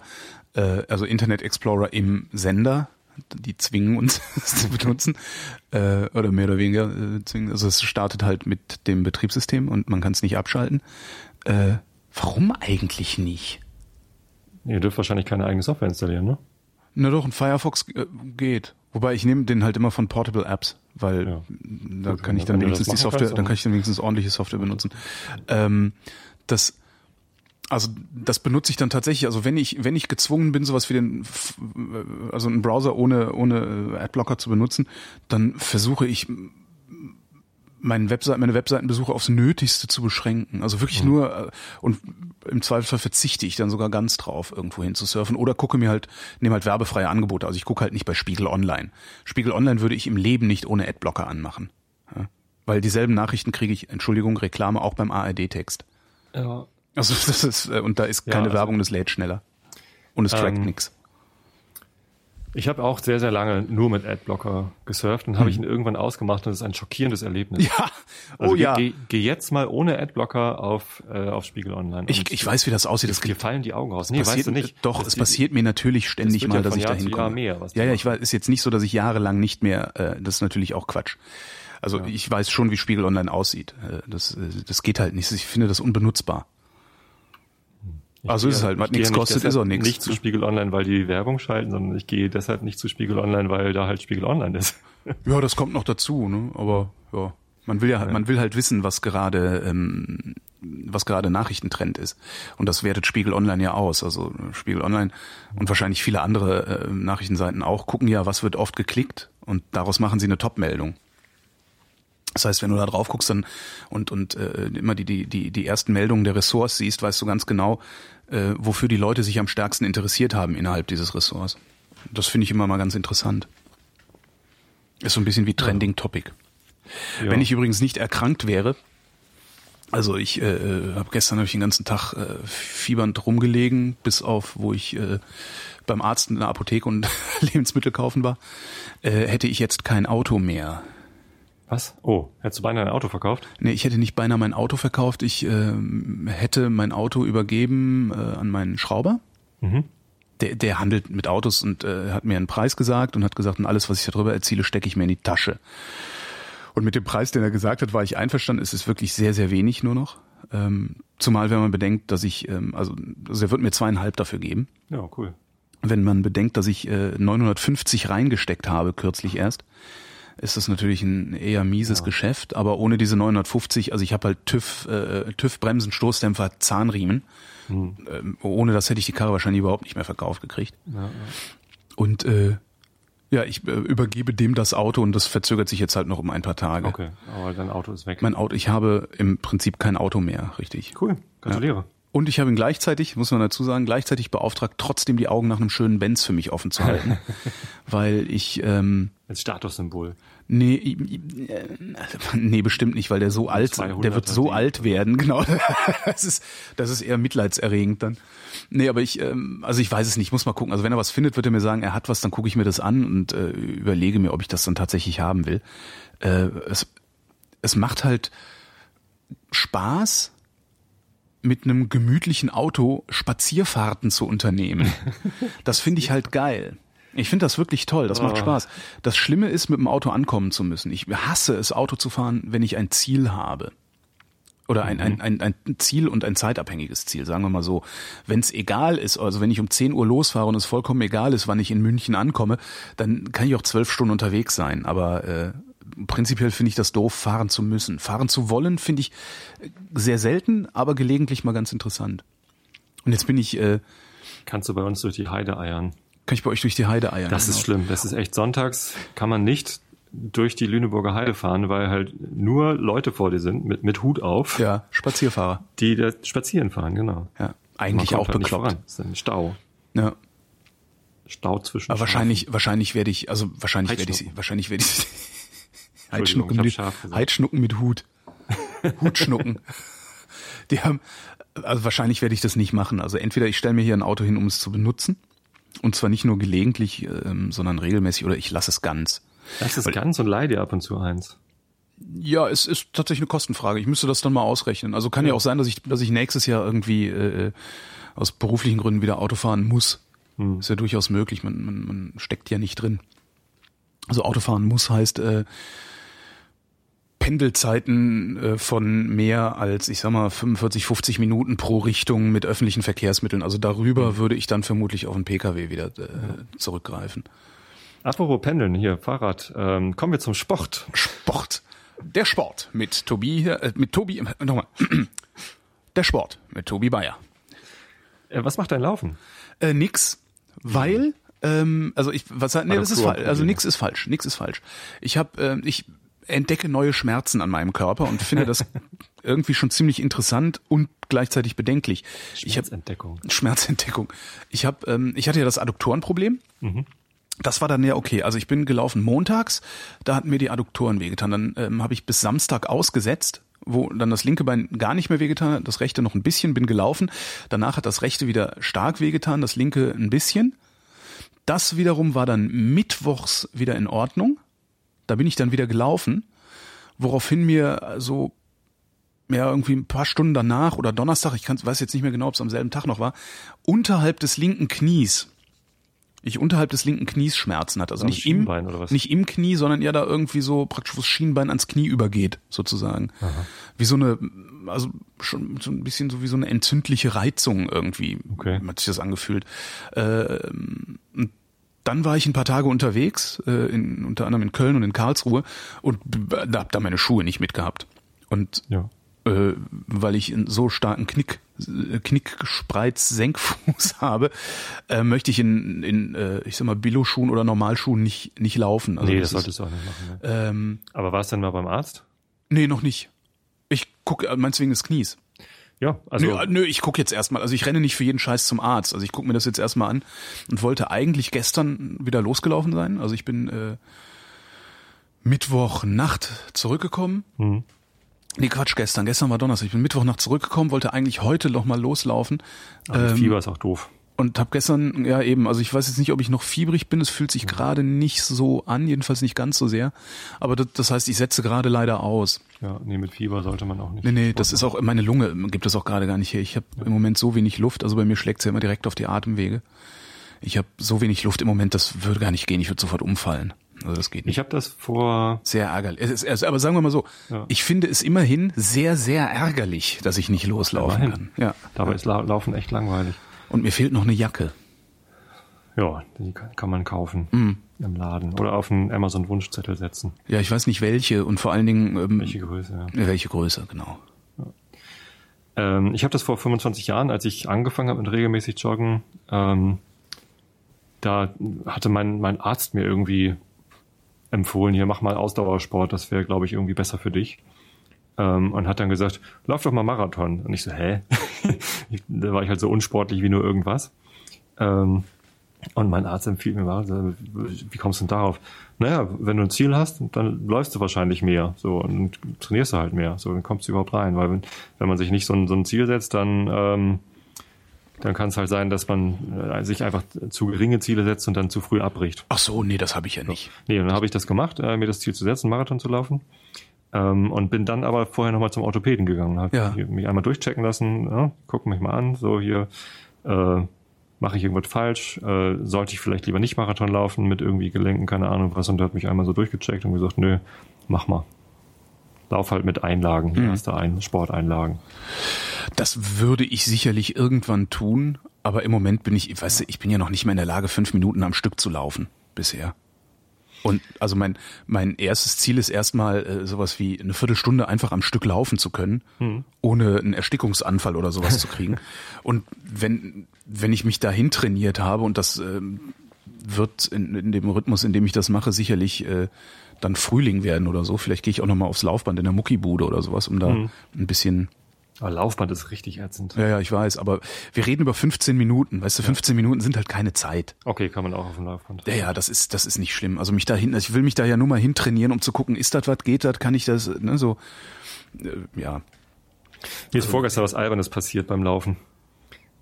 Speaker 1: äh, also Internet Explorer im Sender, die zwingen uns (laughs) es zu benutzen, äh, oder mehr oder weniger äh, zwingen. Also es startet halt mit dem Betriebssystem und man kann es nicht abschalten. Äh, warum eigentlich nicht?
Speaker 3: Ihr dürft wahrscheinlich keine eigene Software installieren, ne?
Speaker 1: Na doch, ein Firefox äh, geht. Wobei ich nehme den halt immer von Portable Apps, weil
Speaker 3: Ja.
Speaker 1: da
Speaker 3: Gut,
Speaker 1: kann ich dann wenigstens die Software, dann kann ich dann wenigstens ordentliche Software benutzen. Ähm, das also das benutze ich dann tatsächlich, also wenn ich wenn ich gezwungen bin, sowas wie den F- also einen Browser ohne ohne äh, Adblocker zu benutzen, dann versuche ich meinen Webseiten, meine Webseitenbesuche aufs Nötigste zu beschränken. Also wirklich nur äh, und im Zweifelsfall verzichte ich dann sogar ganz drauf, irgendwo hin zu surfen oder gucke mir halt, nehme halt werbefreie Angebote. Also ich gucke halt nicht bei Spiegel Online. Spiegel Online würde ich im Leben nicht ohne Adblocker anmachen. Ja? Weil dieselben Nachrichten kriege ich, Entschuldigung, Reklame auch beim ARD-Text.
Speaker 3: Ja.
Speaker 1: Also (laughs) das ist, äh, und da ist
Speaker 3: Ja,
Speaker 1: keine
Speaker 3: also-
Speaker 1: Werbung, das lädt schneller. Und es trackt
Speaker 3: Ähm,
Speaker 1: nix.
Speaker 3: Ich habe auch sehr, sehr lange nur mit Adblocker gesurft und habe ich ihn irgendwann ausgemacht und es ist ein schockierendes Erlebnis.
Speaker 1: Hm. Ja,
Speaker 3: Also
Speaker 1: oh
Speaker 3: geh,
Speaker 1: ja.
Speaker 3: Geh, geh jetzt mal ohne Adblocker auf, äh, auf Spiegel Online.
Speaker 1: Ich, ich weiß, wie das aussieht. Das
Speaker 3: dir fallen die Augen raus. Nee,
Speaker 1: passiert,
Speaker 3: weißt du nicht.
Speaker 1: Doch,
Speaker 3: Das
Speaker 1: es passiert mir natürlich ständig
Speaker 3: wird
Speaker 1: mal,
Speaker 3: ja
Speaker 1: dass ich
Speaker 3: Jahr
Speaker 1: da hinkomme. Ja, ja,
Speaker 3: machen.
Speaker 1: ich weiß, ist jetzt nicht so, dass ich jahrelang nicht mehr, äh, das ist natürlich auch Quatsch. Also ich weiß schon, wie Spiegel Online aussieht. Äh, das, äh, das geht halt nicht. Ich finde das unbenutzbar.
Speaker 3: Ich
Speaker 1: Also ist es halt, was nichts
Speaker 3: nicht
Speaker 1: kostet, ist auch nichts.
Speaker 3: Nicht zu Spiegel Online, weil die Werbung schalten, sondern ich gehe deshalb nicht zu Spiegel Online, weil da halt Spiegel Online ist. (laughs)
Speaker 1: Ja, das kommt noch dazu, ne? Aber ja, man will ja, man will halt wissen, was gerade, ähm, was gerade Nachrichtentrend ist. Und das wertet Spiegel Online ja aus. Also Spiegel Online und wahrscheinlich viele andere äh, Nachrichtenseiten auch gucken ja, was wird oft geklickt und daraus machen sie eine Top-Meldung. Das heißt, wenn du da drauf guckst dann und und äh, immer die die die die ersten Meldungen der Ressorts siehst, weißt du ganz genau, äh, wofür die Leute sich am stärksten interessiert haben innerhalb dieses Ressorts. Das finde ich immer mal ganz interessant. Ist so ein bisschen wie Trending Topic.
Speaker 3: Ja.
Speaker 1: Wenn ich übrigens nicht erkrankt wäre, also ich äh, habe gestern hab ich den ganzen Tag äh, fiebernd rumgelegen, bis auf wo ich äh, beim Arzt in der Apotheke und (laughs) Lebensmittel kaufen war, äh, hätte ich jetzt kein Auto mehr.
Speaker 3: Was? Oh, hättest du beinahe ein Auto verkauft?
Speaker 1: Nee, ich hätte nicht beinahe mein Auto verkauft. Ich ähm, hätte mein Auto übergeben äh, an meinen Schrauber.
Speaker 3: Mhm.
Speaker 1: der, der handelt mit Autos und äh, hat mir einen Preis gesagt und hat gesagt, und alles, was ich darüber erziele, stecke ich mir in die Tasche. Und mit dem Preis, den er gesagt hat, war ich einverstanden. Es ist wirklich sehr, sehr wenig nur noch. Ähm, zumal, wenn man bedenkt, dass ich, ähm, also, also er wird mir zweieinhalb dafür geben.
Speaker 3: Ja, cool.
Speaker 1: Wenn man bedenkt, dass ich äh, 950 reingesteckt habe, kürzlich erst, ist das natürlich ein eher mieses
Speaker 3: Ja.
Speaker 1: Geschäft. Aber ohne diese 950, also ich habe halt TÜV, äh, TÜV Bremsen, Stoßdämpfer, Zahnriemen. Ähm, ohne das hätte ich die Karre wahrscheinlich überhaupt nicht mehr verkauft gekriegt.
Speaker 3: Ja, ja.
Speaker 1: Und äh, ja, ich äh, übergebe dem das Auto und das verzögert sich jetzt halt noch um ein paar Tage.
Speaker 3: Okay, aber dein Auto ist weg.
Speaker 1: Mein Auto, ich habe im Prinzip kein Auto mehr, richtig.
Speaker 3: Cool, gratuliere.
Speaker 1: Und ich habe ihn gleichzeitig, muss man dazu sagen, gleichzeitig beauftragt, trotzdem die Augen nach einem schönen Benz für mich offen zu halten, (laughs) weil ich ähm,
Speaker 3: Als Statussymbol.
Speaker 1: Nee, äh, nee, bestimmt nicht, weil der so alt,
Speaker 3: 200er
Speaker 1: der wird so alt werden, (laughs) genau. Das ist, das ist eher mitleidserregend dann. Nee, aber ich, ähm, also ich weiß es nicht, muss mal gucken. Also wenn er was findet, wird er mir sagen, er hat was, dann gucke ich mir das an und äh, überlege mir, ob ich das dann tatsächlich haben will. Äh, es, es macht halt Spaß, mit einem gemütlichen Auto Spazierfahrten zu unternehmen. (laughs) Das finde ich halt geil. Ich finde das wirklich toll, das macht
Speaker 3: Oh.
Speaker 1: Spaß. Das Schlimme ist, mit dem Auto ankommen zu müssen. Ich hasse es, Auto zu fahren, wenn ich ein Ziel habe. Oder ein, ein, ein, ein Ziel und ein zeitabhängiges Ziel, sagen wir mal so. Wenn es egal ist, also wenn ich um 10 Uhr losfahre und es vollkommen egal ist, wann ich in München ankomme, dann kann ich auch zwölf Stunden unterwegs sein. Aber äh, prinzipiell finde ich das doof, fahren zu müssen. Fahren zu wollen finde ich äh, sehr selten, aber gelegentlich mal ganz interessant. Und jetzt bin ich, äh,
Speaker 3: Kannst du bei uns durch die Heide eiern.
Speaker 1: Kann ich bei euch durch die Heide eiern.
Speaker 3: Das ist
Speaker 1: genau.
Speaker 3: schlimm. Das ist echt sonntags kann man nicht durch die Lüneburger Heide fahren, weil halt nur Leute vor dir sind mit, mit Hut auf,
Speaker 1: Ja, Spazierfahrer.
Speaker 3: die da spazieren fahren, genau.
Speaker 1: Ja, eigentlich auch
Speaker 3: halt nicht
Speaker 1: bekloppt.
Speaker 3: voran. Das ist ein Stau.
Speaker 1: Ja.
Speaker 3: Stau zwischen
Speaker 1: Aber wahrscheinlich, wahrscheinlich werde ich, also wahrscheinlich werde ich,
Speaker 3: Heidschnucken.
Speaker 1: wahrscheinlich werde ich (laughs)
Speaker 3: Entschuldigung,
Speaker 1: Heidschnucken mit. Heidschnucken mit Hut. (laughs) Hutschnucken. Die haben, also wahrscheinlich werde ich das nicht machen. Also entweder ich stelle mir hier ein Auto hin, um es zu benutzen. Und zwar nicht nur gelegentlich, ähm, sondern regelmäßig oder ich lasse es ganz.
Speaker 3: Das ist ganz und leih dir ab und zu eins.
Speaker 1: Ja, es ist tatsächlich eine Kostenfrage. Ich müsste das dann mal ausrechnen. Also kann ja, auch sein, dass ich, dass ich nächstes Jahr irgendwie äh, aus beruflichen Gründen wieder Auto fahren muss. Ist ja durchaus möglich. Man, man, man steckt ja nicht drin. Also Autofahren muss heißt äh, Pendelzeiten äh, von mehr als, ich sag mal, 45, 50 Minuten pro Richtung mit öffentlichen Verkehrsmitteln. Also darüber würde ich dann vermutlich auf einen Pkw wieder äh, zurückgreifen.
Speaker 3: Apropos Pendeln, hier, Fahrrad. Ähm, kommen wir zum Sport.
Speaker 1: Sport. Der Sport mit Tobi, äh, mit Tobi, äh, nochmal. Der Sport mit Tobi Bayer.
Speaker 3: Äh, was macht dein Laufen?
Speaker 1: Äh, nix, weil, ähm, also ich, was, nee, das ist falsch. Also nix ist falsch, nix ist falsch. Ich habe, ähm, ich entdecke neue Schmerzen an meinem Körper und finde das (laughs) irgendwie schon ziemlich interessant und gleichzeitig bedenklich. Ich habe
Speaker 3: Entdeckung.
Speaker 1: Schmerzentdeckung. Ich habe, ähm, ich hatte ja das Adduktorenproblem. Das war dann ja okay. Also ich bin gelaufen montags, da hatten mir die Adduktoren wehgetan. Dann ähm, habe ich bis Samstag ausgesetzt, wo dann das linke Bein gar nicht mehr wehgetan hat, das rechte noch ein bisschen, bin gelaufen. Danach hat das rechte wieder stark wehgetan, das linke ein bisschen. Das wiederum war dann mittwochs wieder in Ordnung. Da bin ich dann wieder gelaufen, woraufhin mir so ja, irgendwie ein paar Stunden danach oder Donnerstag, ich kann, weiß jetzt nicht mehr genau, ob es am selben Tag noch war, unterhalb des linken Knies, ich unterhalb des linken Knies Schmerzen hatte. Also nicht im, nicht im Knie, sondern eher da irgendwie so praktisch, wo das Schienbein ans Knie übergeht, sozusagen. Wie so eine, also schon so ein bisschen so wie so eine entzündliche Reizung irgendwie,
Speaker 3: Okay.
Speaker 1: hat sich das angefühlt. Ähm, und dann war ich ein paar Tage unterwegs, äh, in, unter anderem in Köln und in Karlsruhe und da hab da meine Schuhe nicht mitgehabt. Und
Speaker 3: Ja.
Speaker 1: äh, weil ich einen so starken Knick, äh, Knickspreiz, (laughs) Senkfuß habe, äh, möchte ich in, in äh, ich sag mal, Billo-Schuhen oder Normalschuhen nicht, nicht laufen. Also
Speaker 3: nee, das
Speaker 1: ist,
Speaker 3: solltest du auch nicht machen. Ne?
Speaker 1: ähm,
Speaker 3: Aber warst du denn mal beim Arzt?
Speaker 1: nee, noch nicht. Ich gucke, meinst du wegen des Knies?
Speaker 3: Ja, also
Speaker 1: nö, nö, ich gucke jetzt erstmal. Also ich renne nicht für jeden Scheiß zum Arzt. Also ich gucke mir das jetzt erstmal an und wollte eigentlich gestern wieder losgelaufen sein. Also ich bin äh, Mittwochnacht zurückgekommen.
Speaker 3: Mhm.
Speaker 1: Nee, Quatsch, gestern. Gestern war Donnerstag. Ich bin Mittwochnacht zurückgekommen, wollte eigentlich heute noch mal loslaufen.
Speaker 3: aber
Speaker 1: ähm,
Speaker 3: Fieber ist auch doof.
Speaker 1: Und habe gestern, ja eben, also ich weiß jetzt nicht, ob ich noch fiebrig bin. Es fühlt sich gerade nicht so an, jedenfalls nicht ganz so sehr. Aber das, das heißt, ich setze gerade leider aus.
Speaker 3: Ja, nee, mit Fieber sollte man auch nicht.
Speaker 1: Nee, nee, das ist auch, meine Lunge gibt es auch gerade gar nicht her. Ich habe im Moment so wenig Luft, also bei mir schlägt es ja immer direkt auf die Atemwege. Ich habe so wenig Luft im Moment, das würde gar nicht gehen. Ich würde sofort umfallen. Also das geht nicht.
Speaker 3: Ich habe das vor.
Speaker 1: Sehr ärgerlich. Es ist, es, aber sagen wir mal so,
Speaker 3: Ja.
Speaker 1: ich finde es immerhin sehr, sehr ärgerlich, dass ich nicht loslaufen
Speaker 3: Immerhin.
Speaker 1: kann. Ja.
Speaker 3: Dabei ist La Laufen echt langweilig.
Speaker 1: Und mir fehlt noch eine Jacke.
Speaker 3: Ja, die kann, man kaufen
Speaker 1: Mhm.
Speaker 3: im Laden oder auf einen Amazon-Wunschzettel setzen.
Speaker 1: Ja, ich weiß nicht welche und vor allen Dingen ähm,
Speaker 3: Welche Größe? Ja.
Speaker 1: welche, Größe, genau.
Speaker 3: Ähm, ich habe das vor 25 Jahren, als ich angefangen habe mit regelmäßig Joggen, ähm, da hatte mein, mein Arzt mir irgendwie empfohlen, hier mach mal Ausdauersport, das wäre, glaube ich, irgendwie besser für dich. Ähm, und hat dann gesagt, lauf doch mal Marathon. Und ich so, hä? (laughs) Da war ich halt so unsportlich wie nur irgendwas. Ähm, und mein Arzt empfiehlt mir mal, so, wie kommst du denn darauf? Naja, wenn du ein Ziel hast, dann läufst du wahrscheinlich mehr. So, und trainierst du halt mehr. So, dann kommst du überhaupt rein. Weil wenn, wenn man sich nicht so ein, so ein Ziel setzt, dann, ähm, dann kann es halt sein, dass man äh, sich einfach zu geringe Ziele setzt und dann zu früh abbricht.
Speaker 1: Ach so, nee, das habe ich ja nicht.
Speaker 3: Nee, dann habe ich das gemacht, äh, mir das Ziel zu setzen, Marathon zu laufen. Ähm, und bin dann aber vorher nochmal zum Orthopäden gegangen. Habe
Speaker 1: Ja.
Speaker 3: mich einmal durchchecken lassen, ja, gucken mich mal an, so hier, äh, mache ich irgendwas falsch, äh, sollte ich vielleicht lieber nicht Marathon laufen mit irgendwie Gelenken, keine Ahnung was. Und der hat mich einmal so durchgecheckt und gesagt, nö, mach mal. Lauf halt mit Einlagen, hier hast du ein, Sporteinlagen.
Speaker 1: Das würde ich sicherlich irgendwann tun, aber im Moment bin ich, weißt du, ich bin ja noch nicht mehr in der Lage, fünf Minuten am Stück zu laufen bisher. Und also mein mein erstes Ziel ist erstmal äh, sowas wie eine Viertelstunde einfach am Stück laufen zu können, ohne einen Erstickungsanfall oder sowas zu kriegen. (laughs) Und wenn wenn ich mich dahin trainiert habe und das ähm, wird in, in dem Rhythmus, in dem ich das mache, sicherlich äh, dann Frühling werden oder so. Vielleicht gehe ich auch noch mal aufs Laufband in der Muckibude oder sowas, um da ein bisschen
Speaker 3: Aber Laufband ist richtig ätzend.
Speaker 1: ja, ja, ich weiß, aber wir reden über 15 Minuten. Weißt du, 15 Minuten sind halt keine Zeit.
Speaker 3: Okay, kann man auch auf dem Laufband.
Speaker 1: Ja, ja, das ist, das ist nicht schlimm. Also mich dahin, also ich will mich da ja nur mal hintrainieren, um zu gucken, ist das was, geht das, kann ich das, ne, so, äh, ja.
Speaker 3: Mir ist vorgestern was Albernes passiert beim Laufen.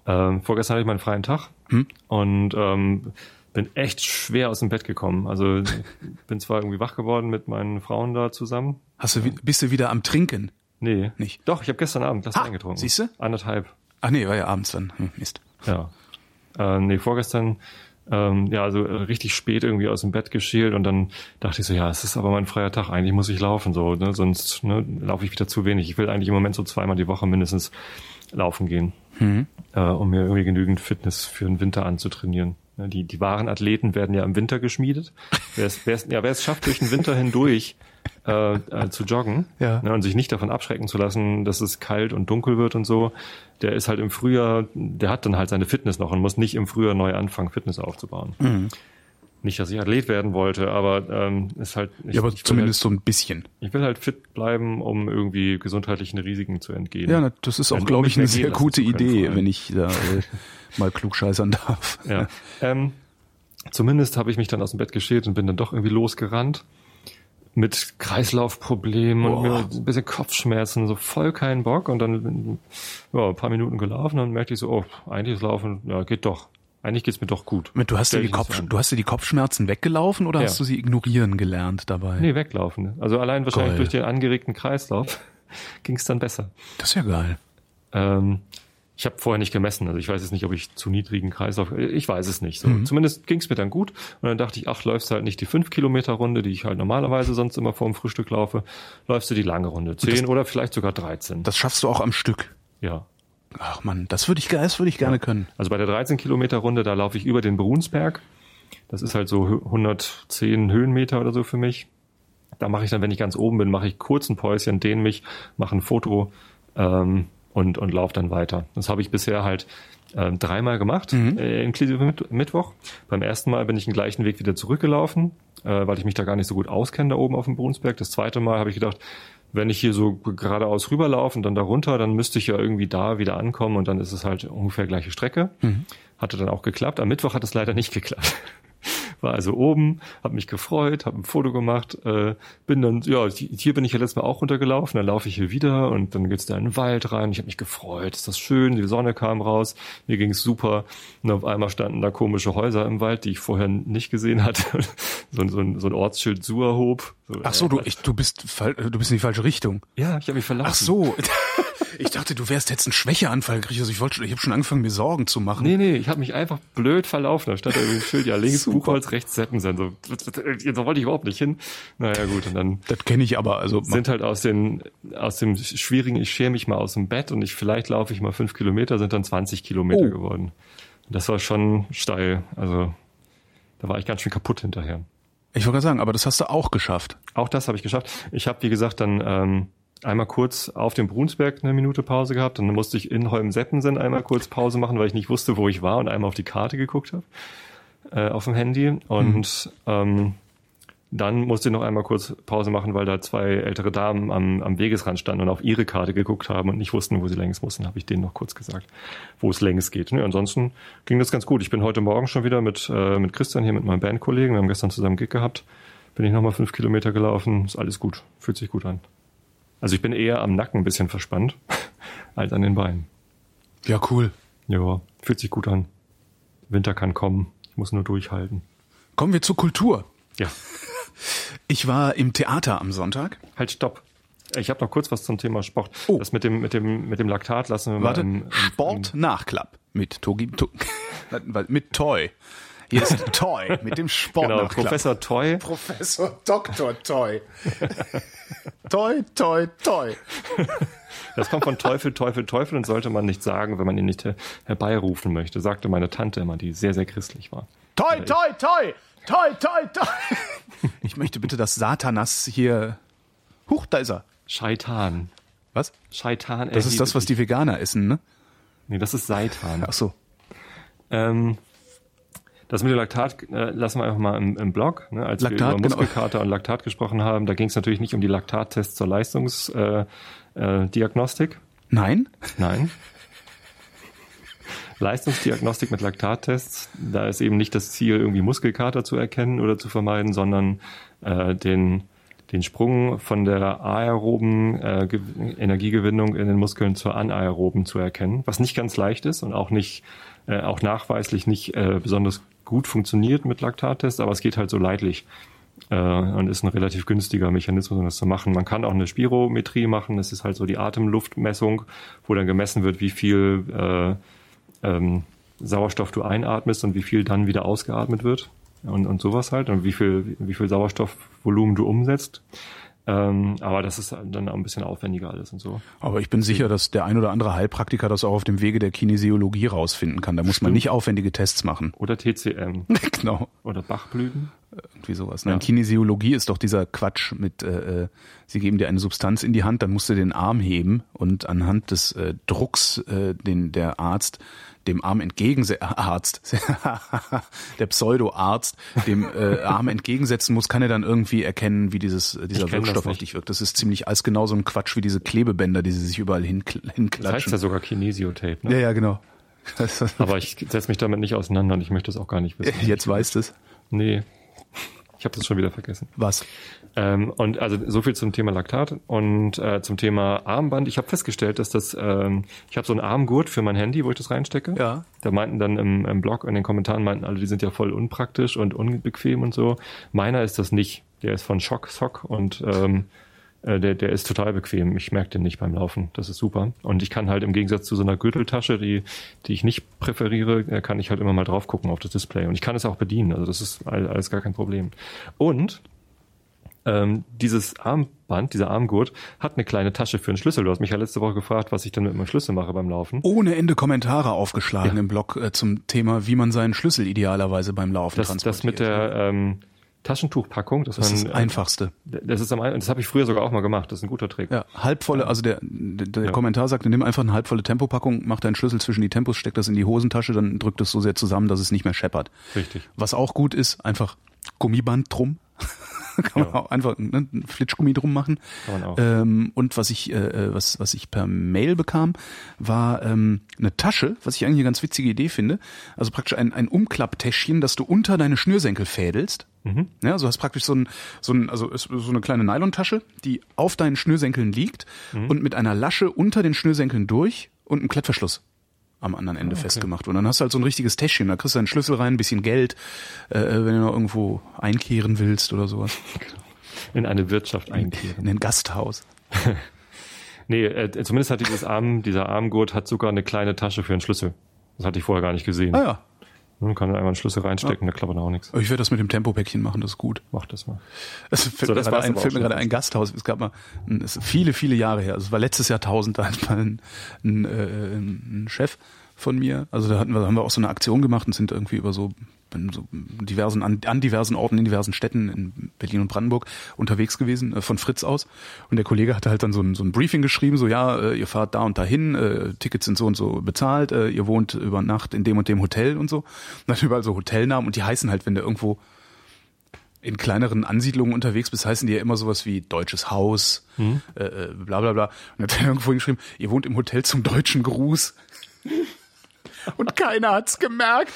Speaker 3: Ähm, vorgestern hatte ich meinen freien Tag
Speaker 1: Hm?
Speaker 3: und ähm, bin echt schwer aus dem Bett gekommen. Also (laughs) bin zwar irgendwie wach geworden mit meinen Frauen da zusammen.
Speaker 1: Hast du, bist du wieder am Trinken?
Speaker 3: Nee.
Speaker 1: Nicht?
Speaker 3: Doch, ich habe gestern Abend Glas
Speaker 1: Ah,
Speaker 3: Wein getrunken.
Speaker 1: siehste?
Speaker 3: Anderthalb.
Speaker 1: Ach nee, war ja abends dann. Hm, Mist.
Speaker 3: Ja. Äh, nee, vorgestern, ähm, ja, also äh, richtig spät irgendwie aus dem Bett geschält und dann dachte ich so, ja, es ist aber mein freier Tag, eigentlich muss ich laufen, so, ne? sonst ne, laufe ich wieder zu wenig. Ich will eigentlich im Moment so zweimal die Woche mindestens laufen gehen, äh, um mir irgendwie genügend Fitness für den Winter anzutrainieren. Ne, Die, die wahren Athleten werden ja im Winter geschmiedet. Wer es, wer es, ja, wer es schafft, durch den Winter hindurch äh, äh, zu joggen (laughs)
Speaker 1: Ja.
Speaker 3: ne, und sich nicht davon abschrecken zu lassen, dass es kalt und dunkel wird und so, der ist halt im Frühjahr, der hat dann halt seine Fitness noch und muss nicht im Frühjahr neu anfangen, Fitness aufzubauen.
Speaker 1: Mhm.
Speaker 3: Nicht, dass ich Athlet werden wollte, aber ähm, ist halt. Ich,
Speaker 1: Ja, aber zumindest so ein bisschen.
Speaker 3: Halt, ich will halt fit bleiben, um irgendwie gesundheitlichen Risiken zu entgehen.
Speaker 1: Ja, das ist auch, glaube ich, eine sehr gute Idee, wenn ich da äh, mal klugscheißern darf.
Speaker 3: Ja. (laughs) ähm, zumindest habe ich mich dann aus dem Bett geschält und bin dann doch irgendwie losgerannt. Mit Kreislaufproblemen und
Speaker 1: Boah.
Speaker 3: mir ein bisschen Kopfschmerzen, so voll keinen Bock. Und dann ja, ein paar Minuten gelaufen, dann merkte ich so, oh, eigentlich ist Laufen, ja, geht doch. Eigentlich geht's mir doch gut.
Speaker 1: Du hast, dir die Kopf, du hast dir die Kopfschmerzen weggelaufen oder
Speaker 3: Ja.
Speaker 1: hast du sie ignorieren gelernt dabei?
Speaker 3: Nee, weglaufen. Also allein wahrscheinlich
Speaker 1: Geil.
Speaker 3: durch den angeregten Kreislauf (laughs) ging's dann besser.
Speaker 1: Das ist ja geil.
Speaker 3: Ähm, ich habe vorher nicht gemessen, also ich weiß jetzt nicht, ob ich zu niedrigen Kreislauf, ich weiß es nicht. So. Zumindest ging's mir dann gut und dann dachte ich, ach, läufst du halt nicht die 5 Kilometer Runde, die ich halt normalerweise sonst immer vor dem Frühstück laufe, läufst du die lange Runde, 10 oder vielleicht sogar 13.
Speaker 1: Das schaffst du auch am Stück.
Speaker 3: ja.
Speaker 1: Ach man, das würde ich, das würde ich gerne können.
Speaker 3: Also bei der 13 Kilometer Runde, da laufe ich über den Brunsberg. Das ist halt so hö- 110 Höhenmeter oder so für mich. Da mache ich dann, wenn ich ganz oben bin, mache ich kurz ein Päuschen, dehne mich, mache ein Foto ähm, und, und laufe dann weiter. Das habe ich bisher halt ähm, dreimal gemacht, äh, inklusive Mitt Mittwoch. Beim ersten Mal bin ich den gleichen Weg wieder zurückgelaufen, äh, weil ich mich da gar nicht so gut auskenne da oben auf dem Brunsberg. Das zweite Mal habe ich gedacht, wenn ich hier so geradeaus rüberlaufe und dann da runter, dann müsste ich ja irgendwie da wieder ankommen und dann ist es halt ungefähr gleiche Strecke. Hatte dann auch geklappt. Am Mittwoch hat es leider nicht geklappt. War also oben, habe mich gefreut, habe ein Foto gemacht, äh, bin dann, ja, hier bin ich ja letztes Mal auch runtergelaufen, dann laufe ich hier wieder und dann geht's da in den Wald rein. Ich habe mich gefreut, ist das schön, die Sonne kam raus, mir ging's super. Und auf einmal standen da komische Häuser im Wald, die ich vorher nicht gesehen hatte. (laughs) so, so, so ein Ortsschild Suerhob So,
Speaker 1: Ach so, du, ich, du bist du bist in die falsche Richtung.
Speaker 3: Ja, ich habe mich verlaufen.
Speaker 1: Ach so. (laughs) Ich dachte, du wärst jetzt einen Schwächeanfall gekriegt. Also ich wollte, ich habe schon angefangen, mir Sorgen zu machen.
Speaker 3: Nee, nee, ich habe mich einfach blöd verlaufen. Da stand irgendwie (laughs) Schild, ja, links
Speaker 1: Super.
Speaker 3: Buchholz, rechts Seppensen. So, da wollte ich überhaupt nicht hin. Naja, gut, und dann
Speaker 1: Das kenne ich aber. Also
Speaker 3: sind halt aus den aus dem schwierigen, ich schere mich mal aus dem Bett und ich vielleicht laufe ich mal fünf Kilometer, sind dann 20 Kilometer
Speaker 1: Oh.
Speaker 3: geworden. Und das war schon steil. Also da war ich ganz schön kaputt hinterher.
Speaker 1: Ich wollte gerade sagen, aber das hast du auch geschafft.
Speaker 3: Auch das habe ich geschafft. Ich habe, wie gesagt, dann ähm, einmal kurz auf dem Brunsberg eine Minute Pause gehabt. Dann musste ich in Holm-Seppensen einmal kurz Pause machen, weil ich nicht wusste, wo ich war und einmal auf die Karte geguckt habe äh, auf dem Handy. Und ähm, dann musste ich noch einmal kurz Pause machen, weil da zwei ältere Damen am, am Wegesrand standen und auf ihre Karte geguckt haben und nicht wussten, wo sie längs mussten. Habe ich denen noch kurz gesagt, wo es längs geht. Ne, ansonsten ging das ganz gut. Ich bin heute Morgen schon wieder mit, äh, mit Christian hier, mit meinem Bandkollegen. Wir haben gestern zusammen Gig gehabt. Bin ich nochmal fünf Kilometer gelaufen. Ist alles gut. Fühlt sich gut an. Also ich bin eher am Nacken ein bisschen verspannt (laughs) als an den Beinen.
Speaker 1: Ja, cool.
Speaker 3: Ja, fühlt sich gut an. Winter kann kommen. Ich muss nur durchhalten.
Speaker 1: Kommen wir zur Kultur.
Speaker 3: Ja.
Speaker 1: Ich war im Theater am Sonntag.
Speaker 3: Halt, stopp. Ich habe noch kurz was zum Thema Sport.
Speaker 1: Oh.
Speaker 3: Das mit dem, mit dem, mit dem Laktat lassen wir
Speaker 1: Warte,
Speaker 3: mal im, im,
Speaker 1: Sport Nachklapp mit Togi, to, (laughs) mit Toy. Hier ist (laughs) Toy mit dem Sport
Speaker 3: Genau. Professor Toy.
Speaker 2: Professor Dr. Toy. (laughs) Toy, Toy, Toy.
Speaker 3: Das kommt von Teufel, Teufel, Teufel und sollte man nicht sagen, wenn man ihn nicht her herbeirufen möchte, sagte meine Tante immer, die sehr, sehr christlich war.
Speaker 2: Toy, Toy, Toy. Toy, Toy, Toy. (laughs)
Speaker 1: Ich möchte bitte, dass Satanas hier. Huch, da ist er.
Speaker 3: Scheitan.
Speaker 1: Was?
Speaker 3: Scheitan.
Speaker 1: Das ist das, was die Veganer essen, ne?
Speaker 3: Nee, das ist Seitan.
Speaker 1: Ach so.
Speaker 3: Ähm, das mit dem Laktat äh, lassen wir einfach mal im, im Blog. Ne? Als
Speaker 1: Laktat,
Speaker 3: wir über
Speaker 1: genau.
Speaker 3: Muskelkater und Laktat gesprochen haben, da ging es natürlich nicht um die Laktattests zur Leistungsdiagnostik. Äh, äh.
Speaker 1: Nein?
Speaker 3: Nein. Leistungsdiagnostik mit Laktattests, da ist eben nicht das Ziel, irgendwie Muskelkater zu erkennen oder zu vermeiden, sondern äh, den, den Sprung von der aeroben äh, Ge- Energiegewinnung in den Muskeln zur anaeroben zu erkennen, was nicht ganz leicht ist und auch nicht, äh, auch nachweislich nicht äh, besonders gut funktioniert mit Laktattests, aber es geht halt so leidlich äh, und ist ein relativ günstiger Mechanismus, um das zu machen. Man kann auch eine Spirometrie machen, das ist halt so die Atemluftmessung, wo dann gemessen wird, wie viel äh, ähm, Sauerstoff du einatmest und wie viel dann wieder ausgeatmet wird und, und sowas halt und wie viel, wie viel Sauerstoffvolumen du umsetzt. Ähm, aber das ist dann auch ein bisschen aufwendiger alles und so.
Speaker 1: Aber ich bin sicher, dass der ein oder andere Heilpraktiker das auch auf dem Wege der Kinesiologie rausfinden kann. Da muss man nicht aufwendige Tests machen.
Speaker 3: Oder TCM (laughs)
Speaker 1: genau.
Speaker 3: oder Bachblüten.
Speaker 1: Irgendwie sowas. Nein, Kinesiologie ist doch dieser Quatsch mit, äh, äh, sie geben dir eine Substanz in die Hand, dann musst du den Arm heben und anhand des äh, Drucks, äh, den der Arzt dem Arm entgegense Arzt, (laughs) der Pseudoarzt dem äh, Arm entgegensetzen muss, kann er dann irgendwie erkennen, wie dieses äh, dieser Wirkstoff dich wirkt. Das ist ziemlich alles genau so ein Quatsch wie diese Klebebänder, die sie sich überall hinkl
Speaker 3: Das heißt
Speaker 1: hinklatschen.
Speaker 3: ja sogar Kinesiotape. Ne?
Speaker 1: ja, ja, genau. (laughs)
Speaker 3: Aber ich setze mich damit nicht auseinander und ich möchte das auch gar nicht wissen.
Speaker 1: jetzt weißt du es.
Speaker 3: Nee. Ich habe das schon wieder vergessen.
Speaker 1: Was?
Speaker 3: Ähm, und also so viel zum Thema Laktat und äh, zum Thema Armband. Ich habe festgestellt, dass das, ähm, ich habe so einen Armgurt für mein Handy, wo ich das reinstecke.
Speaker 1: Ja.
Speaker 3: Da meinten dann im, im Blog in den Kommentaren meinten alle, die sind ja voll unpraktisch und unbequem und so. Meiner ist das nicht. Der ist von Shock Sock und ähm, äh, der, der ist total bequem. Ich merke den nicht beim Laufen. Das ist super. Und ich kann halt im Gegensatz zu so einer Gürteltasche, die, die ich nicht präferiere, äh, kann ich halt immer mal drauf gucken auf das Display. Und ich kann es auch bedienen. Also das ist all- alles gar kein Problem. Und ähm, dieses Armband, dieser Armgurt, hat eine kleine Tasche für einen Schlüssel. Du hast mich ja letzte Woche gefragt, was ich denn mit meinem Schlüssel mache beim Laufen.
Speaker 1: ohne Ende Kommentare aufgeschlagen im Blog äh, zum Thema, wie man seinen Schlüssel idealerweise beim Laufen
Speaker 3: Das,
Speaker 1: transportiert.
Speaker 3: das mit der ähm, Taschentuchpackung,
Speaker 1: das
Speaker 3: man,
Speaker 1: ist das Einfachste.
Speaker 3: Das ist am das habe ich früher sogar auch mal gemacht. Das ist ein guter Trick.
Speaker 1: Ja, halbvolle, also der, der, der
Speaker 3: Ja.
Speaker 1: Kommentar sagte, nimm einfach eine halbvolle Tempopackung, mach deinen Schlüssel zwischen die Tempos, steck das in die Hosentasche, dann drückt es so sehr zusammen, dass es nicht mehr scheppert.
Speaker 3: Richtig.
Speaker 1: Was auch gut ist, einfach Gummiband drum. (laughs) Kann man
Speaker 3: Ja.
Speaker 1: auch einfach ne, ein Flitschgummi drum machen.
Speaker 3: Kann man auch.
Speaker 1: Ähm, und was ich, äh, was, was ich per Mail bekam, war ähm, eine Tasche, was ich eigentlich eine ganz witzige Idee finde. Also praktisch ein, ein Umklapptäschchen, das du unter deine Schnürsenkel fädelst.
Speaker 3: Mhm.
Speaker 1: Ja, also hast praktisch so ein, so ein, also so eine kleine Nylontasche, die auf deinen Schnürsenkeln liegt
Speaker 3: Mhm.
Speaker 1: und mit einer Lasche unter den Schnürsenkeln durch und einem Klettverschluss am anderen
Speaker 3: Ah,
Speaker 1: Ende festgemacht. Und dann hast du halt so ein richtiges Täschchen, da kriegst du einen Schlüssel rein, ein bisschen Geld, äh, wenn du noch irgendwo einkehren willst oder sowas. (laughs)
Speaker 3: In eine Wirtschaft einkehren.
Speaker 1: In ein Gasthaus. (laughs)
Speaker 3: Nee, äh, zumindest hat dieses Arm, dieser Armgurt hat sogar eine kleine Tasche für einen Schlüssel. Das hatte ich vorher gar nicht gesehen.
Speaker 1: Ah ja.
Speaker 3: Man kann da einmal einen Schlüssel reinstecken, da klappert auch nichts.
Speaker 1: Ich werde das mit dem Tempopäckchen machen, das ist gut.
Speaker 3: Mach das mal.
Speaker 1: Es fällt
Speaker 3: So,
Speaker 1: mir
Speaker 3: das
Speaker 1: gerade ein, fällt mir gerade ein Gasthaus. Es gab mal, es viele, viele Jahre her. Also es war letztes Jahrtausend, da hat mal ein, ein, äh, ein Chef von mir, also da hatten wir, haben wir auch so eine Aktion gemacht und sind irgendwie über so, in so diversen, an, an diversen Orten in diversen Städten in Berlin und Brandenburg unterwegs gewesen, äh, von Fritz aus. Und der Kollege hatte halt dann so ein, so ein Briefing geschrieben, so ja, äh, ihr fahrt da und dahin, äh, Tickets sind so und so bezahlt, äh, ihr wohnt über Nacht in dem und dem Hotel und so. Und dann überall so Hotelnamen und die heißen halt, wenn du irgendwo in kleineren Ansiedlungen unterwegs bist, heißen die ja immer sowas wie deutsches Haus, äh, äh, bla bla bla. Und hat er irgendwo geschrieben, ihr wohnt im Hotel zum deutschen Gruß. (laughs) Und keiner hat's gemerkt.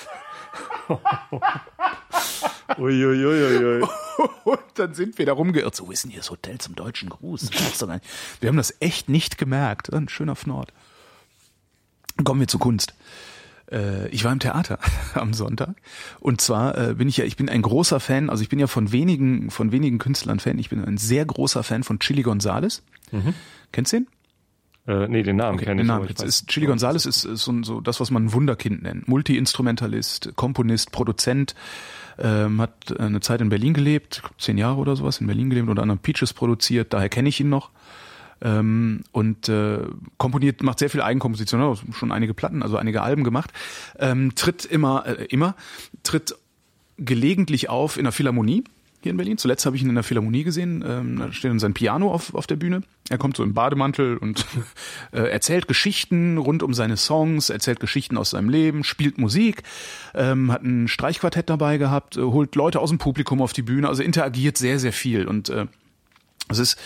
Speaker 1: (laughs)
Speaker 3: Uiuiuiui.
Speaker 1: Und dann sind wir da rumgeirrt. So, denn hier das Hotel zum deutschen Gruß? Wir haben das echt nicht gemerkt. Ein schöner Fnord. Kommen wir zur Kunst. Äh, Ich war im Theater (laughs) am Sonntag. Und zwar äh, bin ich ja, ich bin ein großer Fan, also ich bin ja von wenigen, von wenigen Künstlern Fan. Ich bin ein sehr großer Fan von Chili Gonzales. Kennst du den?
Speaker 3: Äh, nee, den Namen
Speaker 1: Okay,
Speaker 3: kenne ich.
Speaker 1: Namen.
Speaker 3: ich
Speaker 1: ist. Chili Gonzales ist, ist so, so das, was man ein Wunderkind nennt. Multi-Instrumentalist, Komponist, Produzent, ähm, hat eine Zeit in Berlin gelebt, zehn Jahre oder sowas in Berlin gelebt, unter anderem Peaches produziert, daher kenne ich ihn noch. Ähm, und äh, komponiert, macht sehr viel Eigenkomposition, auch schon einige Platten, also einige Alben gemacht. Ähm, tritt immer, äh, immer, tritt gelegentlich auf in der Philharmonie hier in Berlin. Zuletzt habe ich ihn in der Philharmonie gesehen. Ähm, da steht dann sein Piano auf, auf der Bühne. Er kommt so im Bademantel und (laughs) äh, erzählt Geschichten rund um seine Songs, erzählt Geschichten aus seinem Leben, spielt Musik, ähm, hat ein Streichquartett dabei gehabt, äh, holt Leute aus dem Publikum auf die Bühne, also interagiert sehr, sehr viel. Und äh, es ist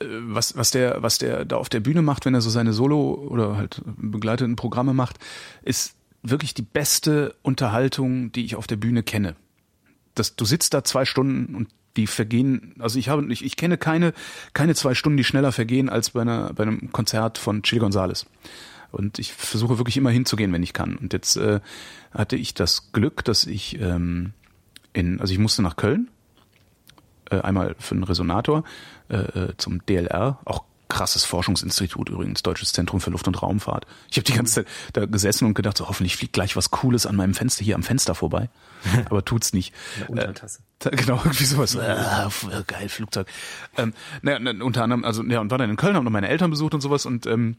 Speaker 1: äh, was, was der, was der da auf der Bühne macht, wenn er so seine Solo- oder halt begleiteten Programme macht, ist wirklich die beste Unterhaltung, die ich auf der Bühne kenne. Das, du sitzt da zwei Stunden und die vergehen, also ich habe, ich, ich kenne keine, keine zwei Stunden, die schneller vergehen als bei einer, bei einem Konzert von Chili Gonzales. Und ich versuche wirklich immer hinzugehen, wenn ich kann. Und jetzt äh, hatte ich das Glück, dass ich ähm, in, also ich musste nach Köln äh, einmal für einen Resonator äh, äh, zum DLR, auch krasses Forschungsinstitut übrigens, Deutsches Zentrum für Luft- und Raumfahrt. Ich habe die ganze Zeit da gesessen und gedacht, so hoffentlich fliegt gleich was Cooles an meinem Fenster hier am Fenster vorbei, (laughs) aber tut's nicht.
Speaker 3: Untertasse.
Speaker 1: Äh, genau, irgendwie sowas. Ah, äh, geil, Flugzeug. Ähm, naja, na, unter anderem, also ja, und war dann in Köln, haben noch meine Eltern besucht und sowas und ähm,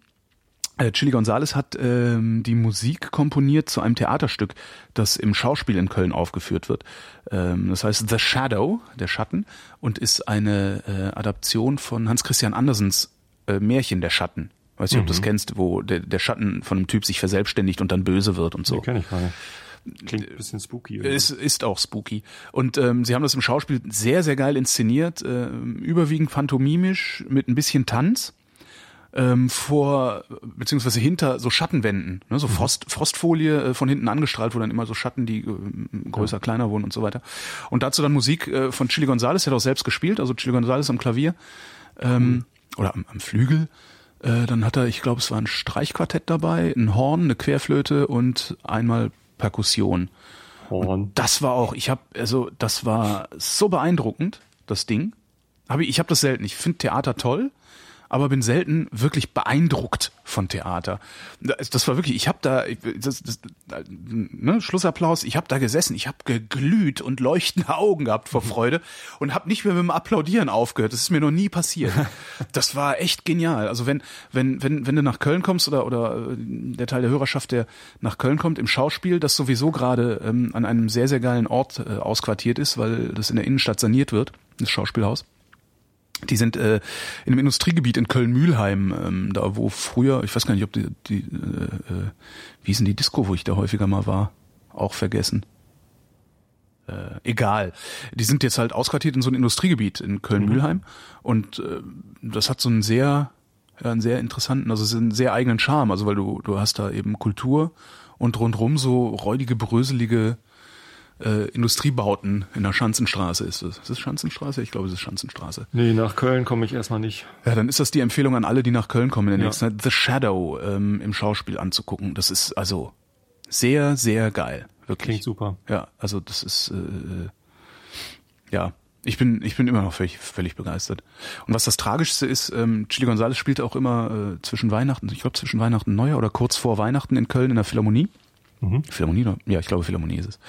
Speaker 1: äh, Chili Gonzales hat ähm, die Musik komponiert zu einem Theaterstück, das im Schauspiel in Köln aufgeführt wird. Ähm, das heißt The Shadow, der Schatten, und ist eine äh, Adaption von Hans Christian Andersens äh, Märchen Der Schatten. Weiß nicht, ob du das kennst, wo der, der Schatten von einem Typ sich verselbstständigt und dann böse wird und so.
Speaker 3: Den kenne ich gar nicht. Klingt ein bisschen spooky. irgendwie.
Speaker 1: Es ist auch spooky. Und ähm, sie haben das im Schauspiel sehr, sehr geil inszeniert, ähm, überwiegend phantomimisch mit ein bisschen Tanz ähm, vor beziehungsweise hinter so Schattenwänden, ne, so Frost, Frostfolie äh, von hinten angestrahlt, wo dann immer so Schatten, die äh, größer, kleiner wurden und so weiter. Und dazu dann Musik äh, von Chili Gonzales, der hat auch selbst gespielt, also Chili Gonzales am Klavier ähm, oder am, am Flügel. Äh, dann hat er, ich glaube, es war ein Streichquartett dabei, ein Horn, eine Querflöte und einmal Perkussion.
Speaker 3: Horn.
Speaker 1: Das war auch, ich habe, also das war so beeindruckend, das Ding. Hab ich ich habe das selten. Ich finde Theater toll, aber bin selten wirklich beeindruckt von Theater. Das, war wirklich, ich habe da, das, das, ne, Schlussapplaus, ich habe da gesessen, ich habe geglüht und leuchtende (laughs) Augen gehabt vor Freude und habe nicht mehr mit dem Applaudieren aufgehört. Das ist mir noch nie passiert. (laughs) Das war echt genial. Also wenn, wenn, wenn, wenn du nach Köln kommst oder, oder äh, der Teil der Hörerschaft, der nach Köln kommt, im Schauspiel, das sowieso gerade ähm, an einem sehr, sehr geilen Ort äh, ausquartiert ist, weil das in der Innenstadt saniert wird, das Schauspielhaus. Die sind äh, in einem Industriegebiet in Köln-Mühlheim, ähm, da wo früher, ich weiß gar nicht, ob die, die äh, äh, wie hieß denn die Disco, wo ich da häufiger mal war, auch vergessen. Äh, egal. Die sind jetzt halt ausquartiert in so ein Industriegebiet in Köln-Mühlheim und äh, das hat so einen sehr, ja, einen sehr interessanten, also ist einen sehr eigenen Charme, also weil du, du hast da eben Kultur und rundrum so räudige, bröselige äh, Industriebauten in der Schanzenstraße ist es. Ist es Schanzenstraße? Ich glaube, es ist Schanzenstraße.
Speaker 3: Nee, nach Köln komme ich erstmal nicht.
Speaker 1: Ja, dann ist das die Empfehlung an alle, die nach Köln kommen in der
Speaker 3: Ja.
Speaker 1: nächsten Zeit, The Shadow ähm, im Schauspiel anzugucken. Das ist also sehr, sehr geil. Wirklich.
Speaker 3: Klingt super.
Speaker 1: Ja, also das ist äh, ja Ich bin, ich bin immer noch völlig, völlig begeistert. Und was das Tragischste ist, ähm, Chili Gonzales spielt auch immer äh, zwischen Weihnachten, ich glaube zwischen Weihnachten und Neujahr oder kurz vor Weihnachten in Köln in der Philharmonie. Mhm. Philharmonie, oder? ja, ich glaube Philharmonie ist es.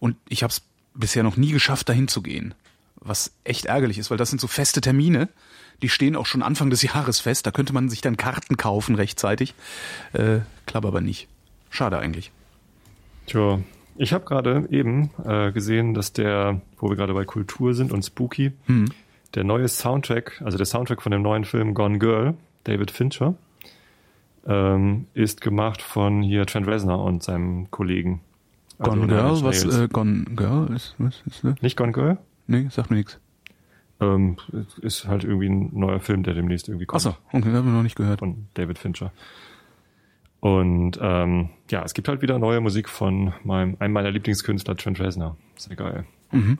Speaker 1: Und ich habe es bisher noch nie geschafft, dahin zu gehen. Was echt ärgerlich ist, weil das sind so feste Termine, die stehen auch schon Anfang des (laughs) Jahres fest. Da könnte man sich dann Karten kaufen rechtzeitig. Äh, klappt aber nicht. Schade eigentlich.
Speaker 3: Tja, ich habe gerade eben äh, gesehen, dass der, wo wir gerade bei Kultur sind und Spooky, hm. der neue Soundtrack, also der Soundtrack von dem neuen Film Gone Girl, David Fincher, ähm, ist gemacht von hier Trent Reznor und seinem Kollegen.
Speaker 1: Also Gone Girl, was äh, Gone Girl ist, was ist
Speaker 3: das? Nicht Gone Girl?
Speaker 1: Nee, sagt mir nichts.
Speaker 3: Ähm, ist halt irgendwie ein neuer Film, der demnächst irgendwie kommt.
Speaker 1: Achso, okay, den haben wir noch nicht gehört.
Speaker 3: Von David Fincher. Und ähm, ja, es gibt halt wieder neue Musik von meinem, einem meiner Lieblingskünstler, Trent Reznor. Sehr geil.
Speaker 1: Mhm.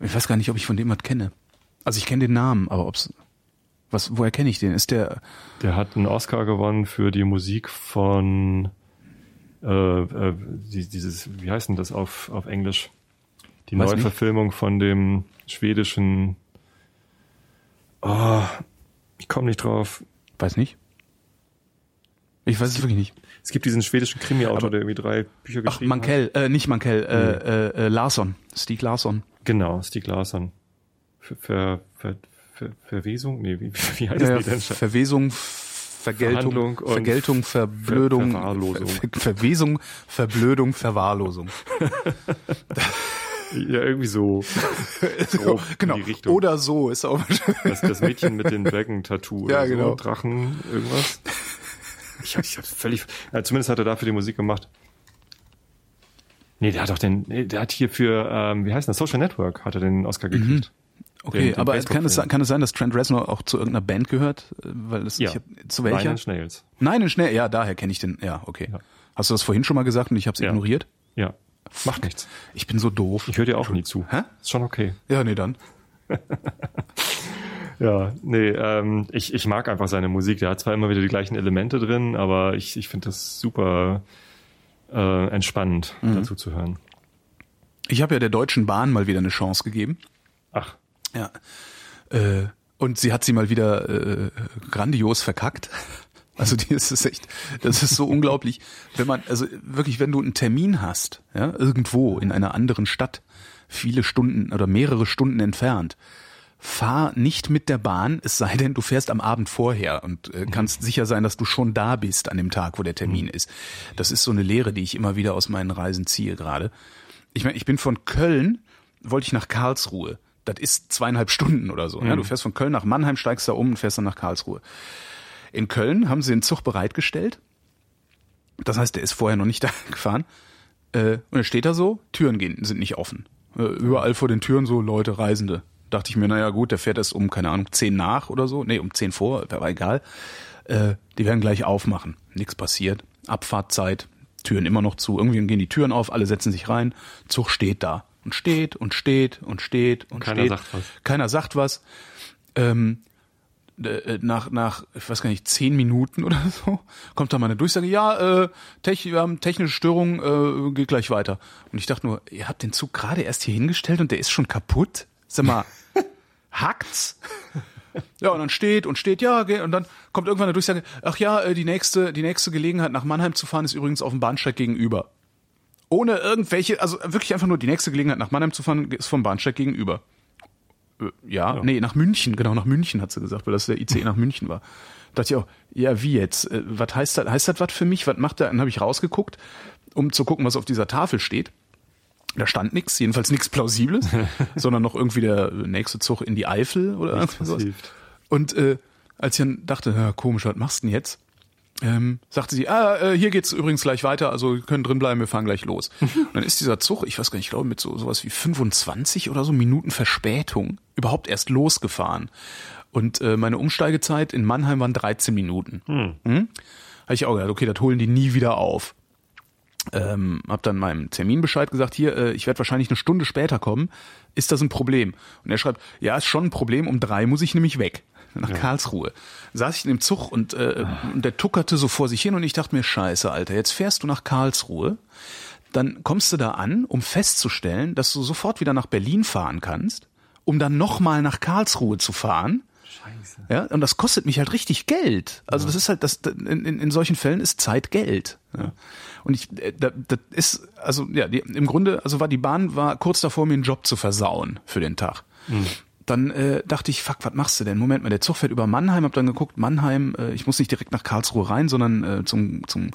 Speaker 1: Ich weiß gar nicht, ob ich von dem was kenne. Also ich kenne den Namen, aber ob's was, woher kenne ich den? Ist der?
Speaker 3: Der hat einen Oscar gewonnen für die Musik von äh, äh, dieses, wie heißt denn das auf auf Englisch? Die neue Verfilmung von dem schwedischen. Oh, ich komme nicht drauf.
Speaker 1: Weiß nicht. Ich weiß es wirklich nicht.
Speaker 3: Es gibt diesen schwedischen Krimi-Autor, der irgendwie drei Bücher geschrieben
Speaker 1: Ach, Mankell, hat. Äh, nicht Mankell, nee. äh, äh, Larsson, Stieg Larsson.
Speaker 3: Genau, Stieg Larsson. Ver, ver, ver, ver, Verwesung? Nee, wie, (laughs) wie heißt ja, das denn?
Speaker 1: Verwesung, Vergeltung, Vergeltung, Verblödung, Ver Verwahrlosung. Ver Verwesung, Verblödung, Verwahrlosung. (laughs)
Speaker 3: Ja, irgendwie so. (laughs)
Speaker 1: so genau. Oder so ist auch.
Speaker 3: das, das Mädchen mit den Dragon-Tattoo.
Speaker 1: Ja, genau. So.
Speaker 3: Drachen, irgendwas. Ich, hab, ich hab's völlig. Ja, zumindest hat er dafür die Musik gemacht. Nee, der hat doch den. Der hat hier für, ähm, wie heißt das? Social Network hat er den Oscar gekriegt. Mhm.
Speaker 1: Okay, den, den aber kann es, kann es sein, dass Trent Reznor auch zu irgendeiner Band gehört? Weil es,
Speaker 3: ja.
Speaker 1: ich, zu welcher?
Speaker 3: Nein, Snails.
Speaker 1: Nein, Schnell, ja, daher kenne ich den. Ja, okay. Ja. Hast du das vorhin schon mal gesagt und ich habe es ja. ignoriert?
Speaker 3: Ja. Macht nichts.
Speaker 1: Ich bin so doof.
Speaker 3: Ich höre dir auch nie zu.
Speaker 1: Hä?
Speaker 3: Ist schon okay.
Speaker 1: Ja, nee, dann. (laughs)
Speaker 3: ja, nee, ähm, ich, ich mag einfach seine Musik. Der hat zwar immer wieder die gleichen Elemente drin, aber ich, ich finde das super äh, entspannend, mhm. dazu zu hören.
Speaker 1: Ich habe ja der Deutschen Bahn mal wieder eine Chance gegeben.
Speaker 3: Ach.
Speaker 1: Ja. Äh, und sie hat sie mal wieder äh, grandios verkackt. (laughs) Also die ist es echt, das ist so unglaublich, wenn man, also wirklich, wenn du einen Termin hast, ja, irgendwo in einer anderen Stadt, viele Stunden oder mehrere Stunden entfernt, fahr nicht mit der Bahn, es sei denn, du fährst am Abend vorher und äh, kannst sicher sein, dass du schon da bist an dem Tag, wo der Termin ist. Das ist so eine Lehre, die ich immer wieder aus meinen Reisen ziehe gerade. Ich meine, ich bin von Köln, wollte ich nach Karlsruhe. Das ist zweieinhalb Stunden oder so. Mhm. Ja, du fährst von Köln nach Mannheim, steigst da um und fährst dann nach Karlsruhe. In Köln haben sie den Zug bereitgestellt. Das heißt, der ist vorher noch nicht (laughs) da gefahren. Äh, und er steht da so, Türen gehen, sind nicht offen. Äh, überall vor den Türen so Leute, Reisende. Dachte ich mir, naja gut, der fährt erst um, keine Ahnung, zehn nach oder so. Nee, um zehn vor, war egal. Äh, die werden gleich aufmachen. Nichts passiert. Abfahrtzeit, Türen immer noch zu. Irgendwie gehen die Türen auf, alle setzen sich rein. Zug steht da. Und steht und steht und steht und
Speaker 3: Keiner
Speaker 1: steht.
Speaker 3: sagt was.
Speaker 1: Keiner sagt was. Ähm, äh, nach, nach, ich weiß gar nicht, zehn Minuten oder (laughs) so, kommt da mal eine Durchsage, ja, äh, Tech, wir haben technische Störung, äh, geht gleich weiter. Und ich dachte nur, ihr habt den Zug gerade erst hier hingestellt und der ist schon kaputt? Sag mal, (laughs) hackt's? Ja, und dann steht und steht, ja, und dann kommt irgendwann eine Durchsage, ach ja, äh, die nächste, die nächste Gelegenheit nach Mannheim zu fahren ist übrigens auf dem Bahnsteig gegenüber. Ohne irgendwelche, also wirklich einfach nur die nächste Gelegenheit nach Mannheim zu fahren ist vom Bahnsteig gegenüber. Äh, ja, ja, nee, nach München, genau, nach München hat sie gesagt, weil das der ICE nach München war. Da dachte ich auch, ja, wie jetzt? Äh, was heißt das? Heißt das was für mich? Was macht der? Dann habe ich rausgeguckt, um zu gucken, was auf dieser Tafel steht. Da stand nichts, jedenfalls nichts Plausibles, (laughs) sondern noch irgendwie der nächste Zug in die Eifel oder irgendwas. Und äh, als ich dann dachte, ja, komisch, was machst du denn jetzt? Ähm, sagte sie, ah, äh, hier geht's übrigens gleich weiter, also wir können drin bleiben, wir fahren gleich los. (laughs) Und dann ist dieser Zug, ich weiß gar nicht, ich glaube mit so sowas wie 25 oder so Minuten Verspätung überhaupt erst losgefahren. Und äh, meine Umsteigezeit in Mannheim waren 13 Minuten. Hm. Hm? Habe ich auch gedacht, okay, das holen die nie wieder auf. Ähm, hab dann meinem Terminbescheid gesagt, hier, äh, ich werde wahrscheinlich eine Stunde später kommen. Ist das ein Problem? Und er schreibt, ja, ist schon ein Problem, um drei muss ich nämlich weg nach ja. Karlsruhe. Saß ich in dem Zug und, äh, und der tuckerte so vor sich hin und ich dachte mir, scheiße, Alter, jetzt fährst du nach Karlsruhe, dann kommst du da an, um festzustellen, dass du sofort wieder nach Berlin fahren kannst um dann nochmal nach Karlsruhe zu fahren.
Speaker 3: Scheiße.
Speaker 1: Ja, und das kostet mich halt richtig Geld. Also das ist halt, das in, in, in solchen Fällen ist Zeit Geld. Ja. Und ich, äh, da- das ist, also ja, die, im Grunde, also war die Bahn war kurz davor, mir einen Job zu versauen für den Tag. Dann äh, dachte ich, fuck, was machst du denn? Moment mal, der Zug fährt über Mannheim, hab dann geguckt, Mannheim, äh, ich muss nicht direkt nach Karlsruhe rein, sondern äh, zum, zum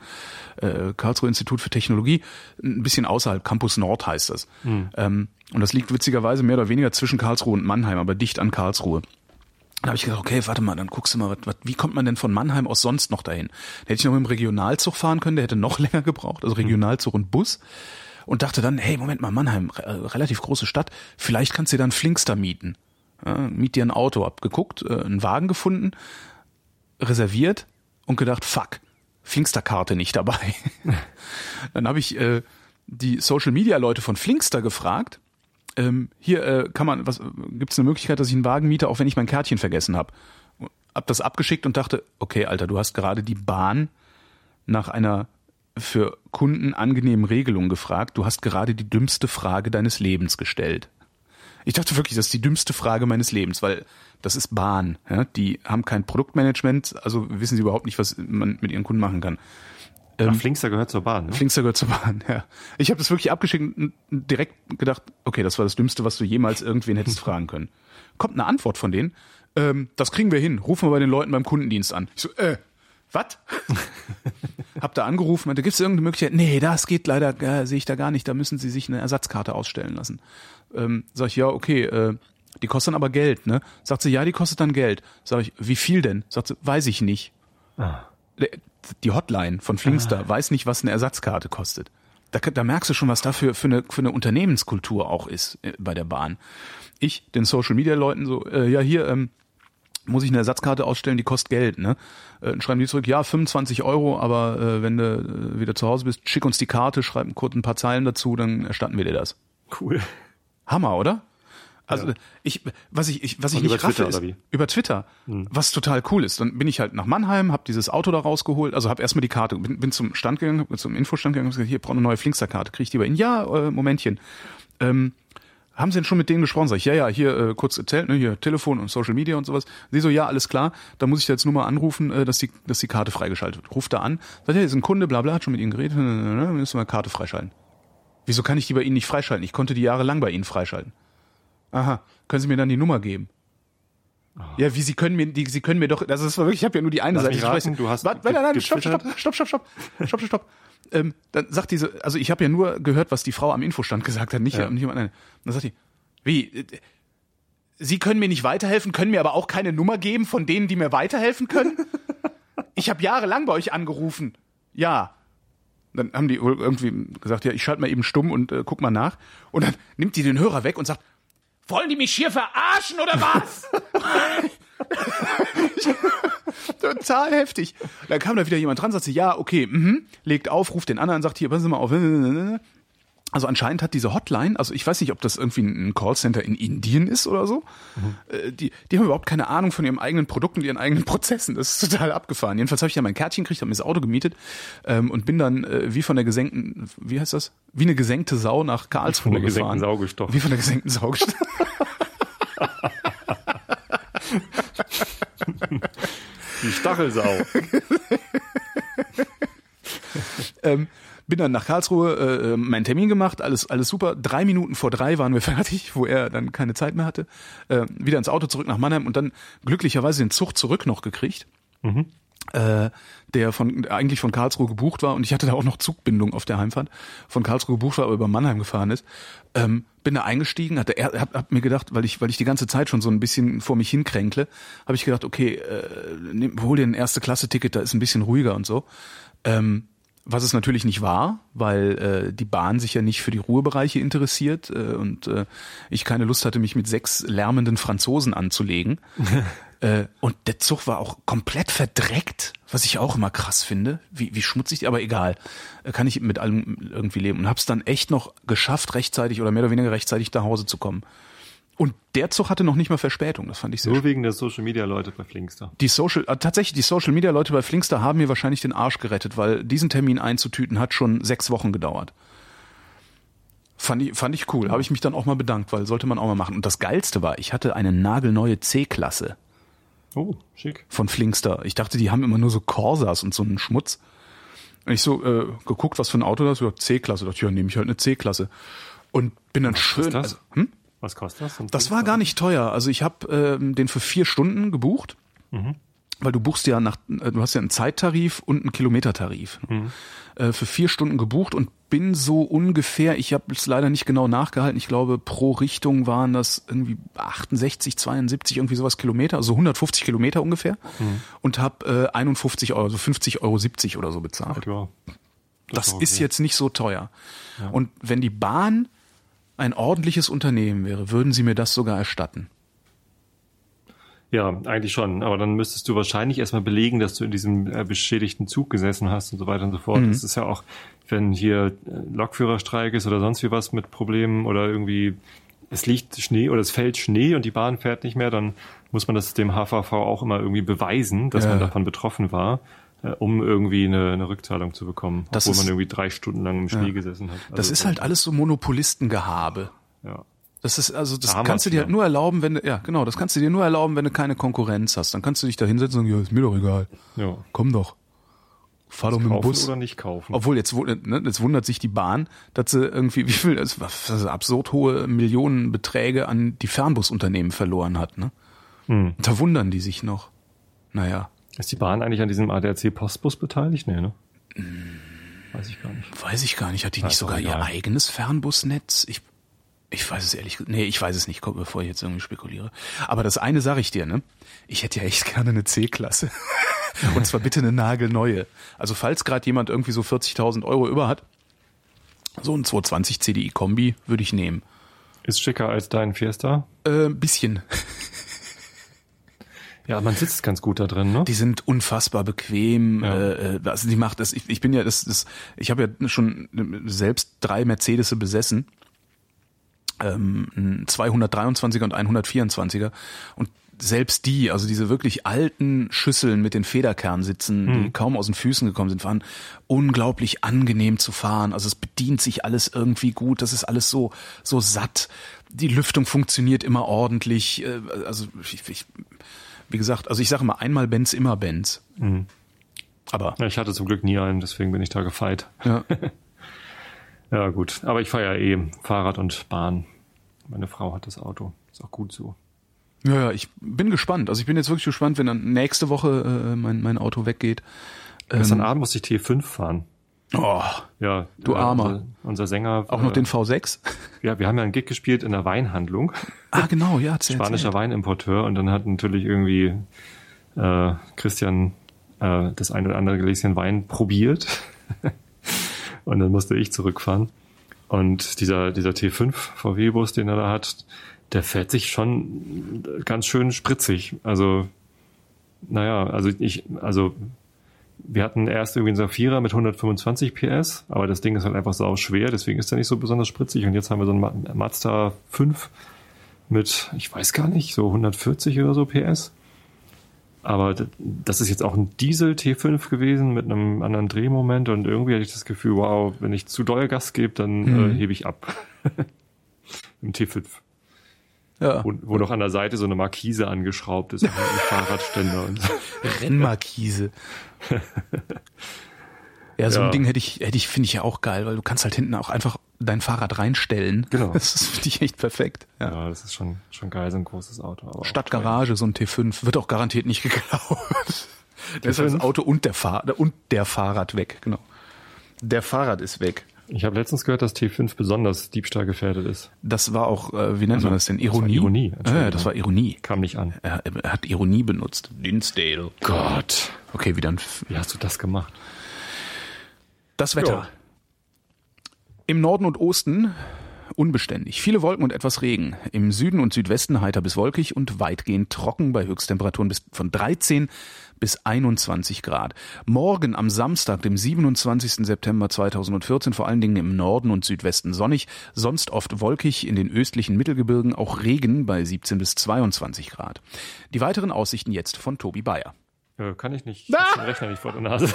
Speaker 1: äh, Karlsruhe Institut für Technologie, ein bisschen außerhalb, Campus Nord heißt das. Ähm, und das liegt witzigerweise mehr oder weniger zwischen Karlsruhe und Mannheim, aber dicht an Karlsruhe. Da habe ich gedacht, okay, warte mal, dann guckst du mal, was, was, wie kommt man denn von Mannheim aus sonst noch dahin? Da hätte ich noch mit dem Regionalzug fahren können, der hätte noch (laughs) länger gebraucht, also Regionalzug und Bus. Und dachte dann, hey, Moment mal, Mannheim, äh, relativ große Stadt, vielleicht kannst du dir dann Flinkster mieten. Ja, miet dir ein Auto, hab geguckt, äh, einen Wagen gefunden, reserviert und gedacht, fuck, Flinkster-Karte nicht dabei. (laughs) dann habe ich äh, die Social-Media-Leute von Flinkster gefragt, ähm, hier äh, kann man, was gibt es eine Möglichkeit, dass ich einen Wagen miete, auch wenn ich mein Kärtchen vergessen habe? Hab das abgeschickt und dachte, okay, Alter, du hast gerade die Bahn nach einer für Kunden angenehmen Regelung gefragt. Du hast gerade die dümmste Frage deines Lebens gestellt. Ich dachte wirklich, das ist die dümmste Frage meines Lebens, weil das ist Bahn. Ja? Die haben kein Produktmanagement, also wissen sie überhaupt nicht, was man mit ihren Kunden machen kann.
Speaker 3: Ach, Flinkster gehört zur Bahn, ne?
Speaker 1: Flinkster gehört zur Bahn, ja. Ich habe das wirklich abgeschickt und direkt gedacht, okay, das war das Dümmste, was du jemals irgendwen hättest (laughs) fragen können. Kommt eine Antwort von denen, ähm, das kriegen wir hin, rufen wir bei den Leuten beim Kundendienst an. Ich so, äh, was? (laughs) hab da angerufen, meinte, gibt es irgendeine Möglichkeit? Nee, das geht leider, äh, sehe ich da gar nicht, da müssen sie sich eine Ersatzkarte ausstellen lassen. Ähm, sag ich, ja, okay, äh, die kostet dann aber Geld, ne? Sagt sie, ja, die kostet dann Geld. Sag ich, wie viel denn? Sagt sie, weiß ich nicht. Die Hotline von Flinkster weiß nicht, was eine Ersatzkarte kostet. Da, da merkst du schon, was da für, für, eine, für eine Unternehmenskultur auch ist äh, bei der Bahn. Ich, den Social Media Leuten so, äh, ja hier, ähm, muss ich eine Ersatzkarte ausstellen, die kostet Geld, ne? Äh, Dann schreiben die zurück, ja, 25 Euro, aber äh, wenn du äh, wieder zu Hause bist, schick uns die Karte, schreib kurz ein paar Zeilen dazu, dann erstatten wir dir das.
Speaker 3: Cool.
Speaker 1: Hammer, oder? Also ich, was ich, ich was ich
Speaker 3: Und
Speaker 1: nicht
Speaker 3: über
Speaker 1: raffe,
Speaker 3: Twitter,
Speaker 1: ist, über Twitter, was total cool ist. Dann bin ich halt nach Mannheim, habe dieses Auto da rausgeholt, also habe erstmal die Karte, bin, bin zum Stand gegangen, bin zum Infostand gegangen, hab gesagt, hier brauche eine neue Flinkster-Karte, kriege ich die bei Ihnen? Ja, äh, Momentchen. Ähm, haben Sie denn schon mit denen gesprochen? Sag ich, ja, ja, hier äh, kurz erzählt, ne, hier Telefon und Social Media und sowas. Sie so, ja, alles klar, da muss ich jetzt nur mal anrufen, äh, dass die, dass die Karte freigeschaltet wird. Ruft da an, sagt, ja, hier ist ein Kunde, bla bla, hat schon mit Ihnen geredet, (laughs) müssen wir Karte freischalten. Wieso kann ich die bei Ihnen nicht freischalten? Ich konnte die jahrelang bei Ihnen freischalten. Aha, können Sie mir dann die Nummer geben? Ja, wie Sie können mir die, Sie können mir doch, das ist wirklich, ich habe ja nur die eine
Speaker 3: Lass
Speaker 1: Seite. Ich weiß-
Speaker 3: raten, du hast
Speaker 1: Warte, nein, nein, nein, stopp, stopp, stopp, stopp, stopp, stopp, stopp. Ähm, dann sagt diese, also ich habe ja nur gehört, was die Frau am Infostand gesagt hat, nicht,
Speaker 3: Ja.
Speaker 1: nicht jemand anderes. Dann sagt die, wie, äh, Sie können mir nicht weiterhelfen, können mir aber auch keine Nummer geben von denen, die mir weiterhelfen können? Ich habe jahrelang bei euch angerufen. Ja. Dann haben die irgendwie gesagt, ja, ich schalte mal eben stumm und äh, guck mal nach. Und dann nimmt die den Hörer weg und sagt, wollen die mich hier verarschen oder was? (laughs) Total heftig. Dann kam da wieder jemand dran, sagt sie, ja, okay, mhm, legt auf, ruft den anderen, sagt hier, passen Sie mal auf. Also anscheinend hat diese Hotline, also ich weiß nicht, ob das irgendwie ein Callcenter in Indien ist oder so, äh, die, die haben überhaupt keine Ahnung von ihrem eigenen Produkt und ihren eigenen (laughs) Prozessen. Das ist total abgefahren. Jedenfalls habe ich ja mein Kärtchen gekriegt, habe mir das Auto gemietet ähm, und bin dann äh, wie von der gesenkten, wie heißt das? Wie eine gesenkte Sau nach Karlsruhe
Speaker 3: Von der gesenkten
Speaker 1: gefahren.
Speaker 3: Sau gestochen.
Speaker 1: Wie von der gesenkten Sau gestochen. (laughs)
Speaker 3: Die Stachelsau. (laughs)
Speaker 1: ähm, bin dann nach Karlsruhe, äh, meinen Termin gemacht, alles, alles super. Drei Minuten vor drei waren wir (laughs) fertig, wo er dann keine Zeit mehr hatte. Äh, wieder ins Auto zurück nach Mannheim und dann glücklicherweise den Zug zurück noch gekriegt. Äh, der von eigentlich von Karlsruhe gebucht war und ich hatte da auch noch Zugbindung auf der Heimfahrt von Karlsruhe gebucht war, aber über Mannheim gefahren ist. Ähm, bin da eingestiegen, hatte er hab, hab mir gedacht, weil ich weil ich die ganze Zeit schon so ein bisschen vor mich hinkränkle, habe ich gedacht, okay, äh, hol dir ein erste Klasse Ticket, da ist ein bisschen ruhiger und so. Ähm, was es natürlich nicht war, weil äh, die Bahn sich ja nicht für die Ruhebereiche interessiert äh, und äh, ich keine Lust hatte, mich mit sechs lärmenden Franzosen anzulegen. (laughs) äh, und der Zug war auch komplett verdreckt, was ich auch immer krass finde, wie, wie schmutzig, aber egal, äh, kann ich mit allem irgendwie leben und hab's dann echt noch geschafft, rechtzeitig oder mehr oder weniger rechtzeitig nach Hause zu kommen. Und der Zug hatte noch nicht mal Verspätung, das fand ich sehr
Speaker 3: Nur wegen der Social Media Leute bei Flinkster.
Speaker 1: die Social, äh, tatsächlich, die Social Media Leute bei Flinkster haben mir wahrscheinlich den Arsch gerettet, weil diesen Termin einzutüten hat schon sechs Wochen gedauert. Fand ich, fand ich cool. Habe ich mich dann auch mal bedankt, weil sollte man auch mal machen. Und das Geilste war, ich hatte eine nagelneue C-Klasse
Speaker 3: Oh, schick.
Speaker 1: von Flinkster. Ich dachte, die haben immer nur so Corsas und so einen Schmutz. Und ich so äh, geguckt, was für ein Auto das ist. C-Klasse. Da dachte ich, ja, nehme ich halt eine C-Klasse. Und bin dann schön.
Speaker 3: das?
Speaker 1: Also, hm?
Speaker 3: Was kostet das?
Speaker 1: Das war gar nicht teuer. Also ich habe ähm, den für vier Stunden gebucht, weil du buchst ja nach, äh, du hast ja einen Zeittarif und einen Kilometertarif. Äh, für vier Stunden gebucht und bin so ungefähr, ich habe es leider nicht genau nachgehalten, ich glaube pro Richtung waren das irgendwie 68, 72, irgendwie sowas Kilometer, also 150 Kilometer ungefähr und habe äh, 51 Euro, also 50 Euro 70 oder so bezahlt.
Speaker 3: Ja.
Speaker 1: Das
Speaker 3: auch
Speaker 1: ist
Speaker 3: okay.
Speaker 1: jetzt nicht so teuer. Und wenn die Bahn ein ordentliches Unternehmen wäre, würden sie mir das sogar erstatten.
Speaker 3: Ja, eigentlich schon. Aber dann müsstest du wahrscheinlich erstmal belegen, dass du in diesem äh, beschädigten Zug gesessen hast und so weiter und so fort. Das ist ja auch, wenn hier äh, Lokführerstreik ist oder sonst wie was mit Problemen oder irgendwie es liegt Schnee oder es fällt Schnee und die Bahn fährt nicht mehr, dann muss man das dem HVV auch immer irgendwie beweisen, dass
Speaker 1: Ja.
Speaker 3: man davon betroffen war, äh, um irgendwie eine, eine Rückzahlung zu bekommen,
Speaker 1: Das
Speaker 3: obwohl
Speaker 1: ist-
Speaker 3: man irgendwie drei Stunden lang im Schnee gesessen hat.
Speaker 1: Das
Speaker 3: Also,
Speaker 1: ist halt alles so Monopolistengehabe.
Speaker 3: ja.
Speaker 1: Das ist also das
Speaker 3: Da haben
Speaker 1: kannst du dir halt nur erlauben, wenn du, ja genau, das kannst du dir nur erlauben, wenn du keine Konkurrenz hast. Dann kannst du dich da hinsetzen und sagen, ja, ist mir doch egal.
Speaker 3: ja.
Speaker 1: Komm doch. Fahr doch mit dem
Speaker 3: Kaufen
Speaker 1: Bus.
Speaker 3: oder nicht kaufen.
Speaker 1: Obwohl jetzt, ne, jetzt wundert sich die Bahn, dass sie irgendwie, wie viel, das das absurd hohe Millionenbeträge an die Fernbusunternehmen verloren hat. Ne?
Speaker 3: Hm.
Speaker 1: Da wundern die sich noch. Naja,
Speaker 3: Ist die Bahn eigentlich an diesem ADAC Postbus beteiligt? Nee, ne? Weiß ich gar nicht.
Speaker 1: weiß ich gar nicht. Hat die nicht sogar ihr eigenes Fernbusnetz? Ich, ich weiß es ehrlich gesagt. Nee, ich weiß es nicht, bevor ich jetzt irgendwie spekuliere. Aber das eine sage ich dir, ne? Ich hätte ja echt (laughs) gerne eine C-Klasse. (laughs) Und zwar bitte eine nagelneue. Also falls gerade jemand irgendwie so 40.000 Euro über hat, so ein 220 CDI-Kombi würde ich nehmen.
Speaker 3: Ist schicker als dein Fiesta?
Speaker 1: Äh, ein bisschen. (laughs)
Speaker 3: Ja, man sitzt ganz gut da drin, ne?
Speaker 1: Die sind unfassbar bequem.
Speaker 3: Ja.
Speaker 1: Äh, äh, also die macht das. Ich, ich bin ja das, das. Ich habe ja schon selbst drei Mercedes besessen. Ähm, ein 223er und 124er. Und selbst die, also diese wirklich alten Schüsseln mit den Federkernsitzen, die kaum aus den Füßen gekommen sind, waren unglaublich angenehm zu fahren. Also es bedient sich alles irgendwie gut. Das ist alles so so satt. Die Lüftung funktioniert immer ordentlich. Äh, Also ich, ich wie gesagt, also ich sage mal einmal Benz, immer Benz. Aber
Speaker 3: Ja, ich hatte zum Glück nie einen, deswegen bin ich da gefeit.
Speaker 1: ja, (laughs)
Speaker 3: Ja, gut. Aber ich fahre ja eh Fahrrad und Bahn. Meine Frau hat das Auto. Ist auch gut so.
Speaker 1: ja, ja, ich bin gespannt. Also ich bin jetzt wirklich gespannt, wenn dann nächste Woche äh, mein, mein Auto weggeht.
Speaker 3: Gestern Abend musste ich T5 fahren.
Speaker 1: Oh,
Speaker 3: Ja.
Speaker 1: Du
Speaker 3: äh,
Speaker 1: Armer.
Speaker 3: Unser, unser Sänger.
Speaker 1: auch noch
Speaker 3: äh,
Speaker 1: den V6?
Speaker 3: Ja, wir haben ja einen Gig gespielt in einer Weinhandlung.
Speaker 1: Ah, genau, ja, erzähl,
Speaker 3: Spanischer. Weinimporteur. Und dann hat natürlich irgendwie äh, Christian äh, das ein oder andere Gläschen Wein probiert. (laughs) und dann musste ich zurückfahren. Und dieser, dieser T5 VW-Bus, den er da hat, der fährt sich schon ganz schön spritzig. Also, naja, also ich, also wir hatten erst irgendwie einen Safira mit 125 PS, aber das Ding ist halt einfach sau schwer, deswegen ist er nicht so besonders spritzig. Und jetzt haben wir so einen Ma- Mazda 5 mit, ich weiß gar nicht, so 140 oder so PS. Aber das ist jetzt auch ein Diesel T5 gewesen mit einem anderen Drehmoment und irgendwie hatte ich das Gefühl, wow, wenn ich zu doll Gas gebe, dann äh, hebe ich ab. (laughs) Im T5.
Speaker 1: Ja,
Speaker 3: Wo, wo noch an der Seite so eine Markise angeschraubt ist, ein Fahrradständer und so. (laughs)
Speaker 1: Rennmarkise. Ja, so
Speaker 3: Ja.
Speaker 1: ein Ding hätte ich, hätte ich, finde ich ja auch geil, weil du kannst halt hinten auch einfach dein Fahrrad reinstellen.
Speaker 3: Genau. (laughs)
Speaker 1: Das ist, finde ich echt perfekt. Ja.
Speaker 3: Ja, das ist schon, schon geil, so ein großes Auto.
Speaker 1: Statt Garage, so ein T5, wird auch garantiert nicht (laughs) geklaut. Da ist das
Speaker 3: T5?
Speaker 1: Auto und der, Fahr und der Fahrrad weg, genau. Der Fahrrad ist weg.
Speaker 3: Ich habe letztens gehört, dass T5 besonders Diebstahl gefährdet ist.
Speaker 1: Das war auch, äh, wie nennt man das denn?
Speaker 3: das war
Speaker 1: Ironie?
Speaker 3: Ironie, Entschuldigung.
Speaker 1: das war Ironie.
Speaker 3: Kam nicht an.
Speaker 1: Er, er hat Ironie benutzt. Dinsdale.
Speaker 3: Gott.
Speaker 1: Okay, wieder ein F
Speaker 3: Wie hast du das gemacht?
Speaker 1: Das Wetter.
Speaker 3: Ja.
Speaker 1: Im Norden und Osten unbeständig. Viele Wolken und etwas Regen. Im Süden und Südwesten heiter bis wolkig und weitgehend trocken bei Höchsttemperaturen bis von 13 bis 21 Grad. Morgen am Samstag, dem 27. September 2014, vor allen Dingen im Norden und Südwesten sonnig, sonst oft wolkig, in den östlichen Mittelgebirgen auch Regen bei 17 bis 22 Grad. Die weiteren Aussichten jetzt von Tobi Bayer.
Speaker 3: Äh, kann ich nicht. (laughs) Ich hab den Rechner nicht vor der Nase.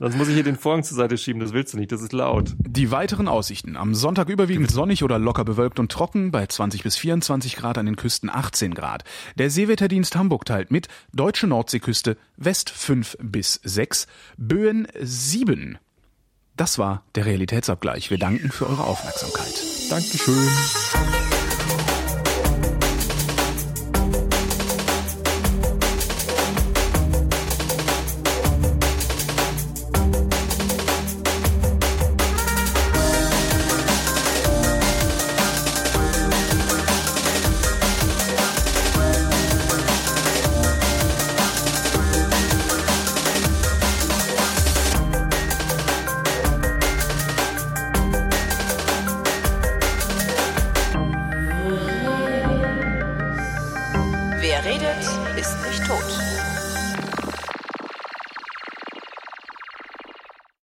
Speaker 3: Sonst muss ich hier den Vorhang zur Seite schieben, das willst du nicht, das ist laut.
Speaker 1: Die weiteren Aussichten. Am Sonntag überwiegend sonnig oder locker bewölkt und trocken, bei 20 bis 24 Grad an den Küsten 18 Grad. Der Seewetterdienst Hamburg teilt mit, deutsche Nordseeküste West 5 bis 6, Böen 7. Das war der Realitätsabgleich. Wir danken für eure Aufmerksamkeit.
Speaker 3: Dankeschön.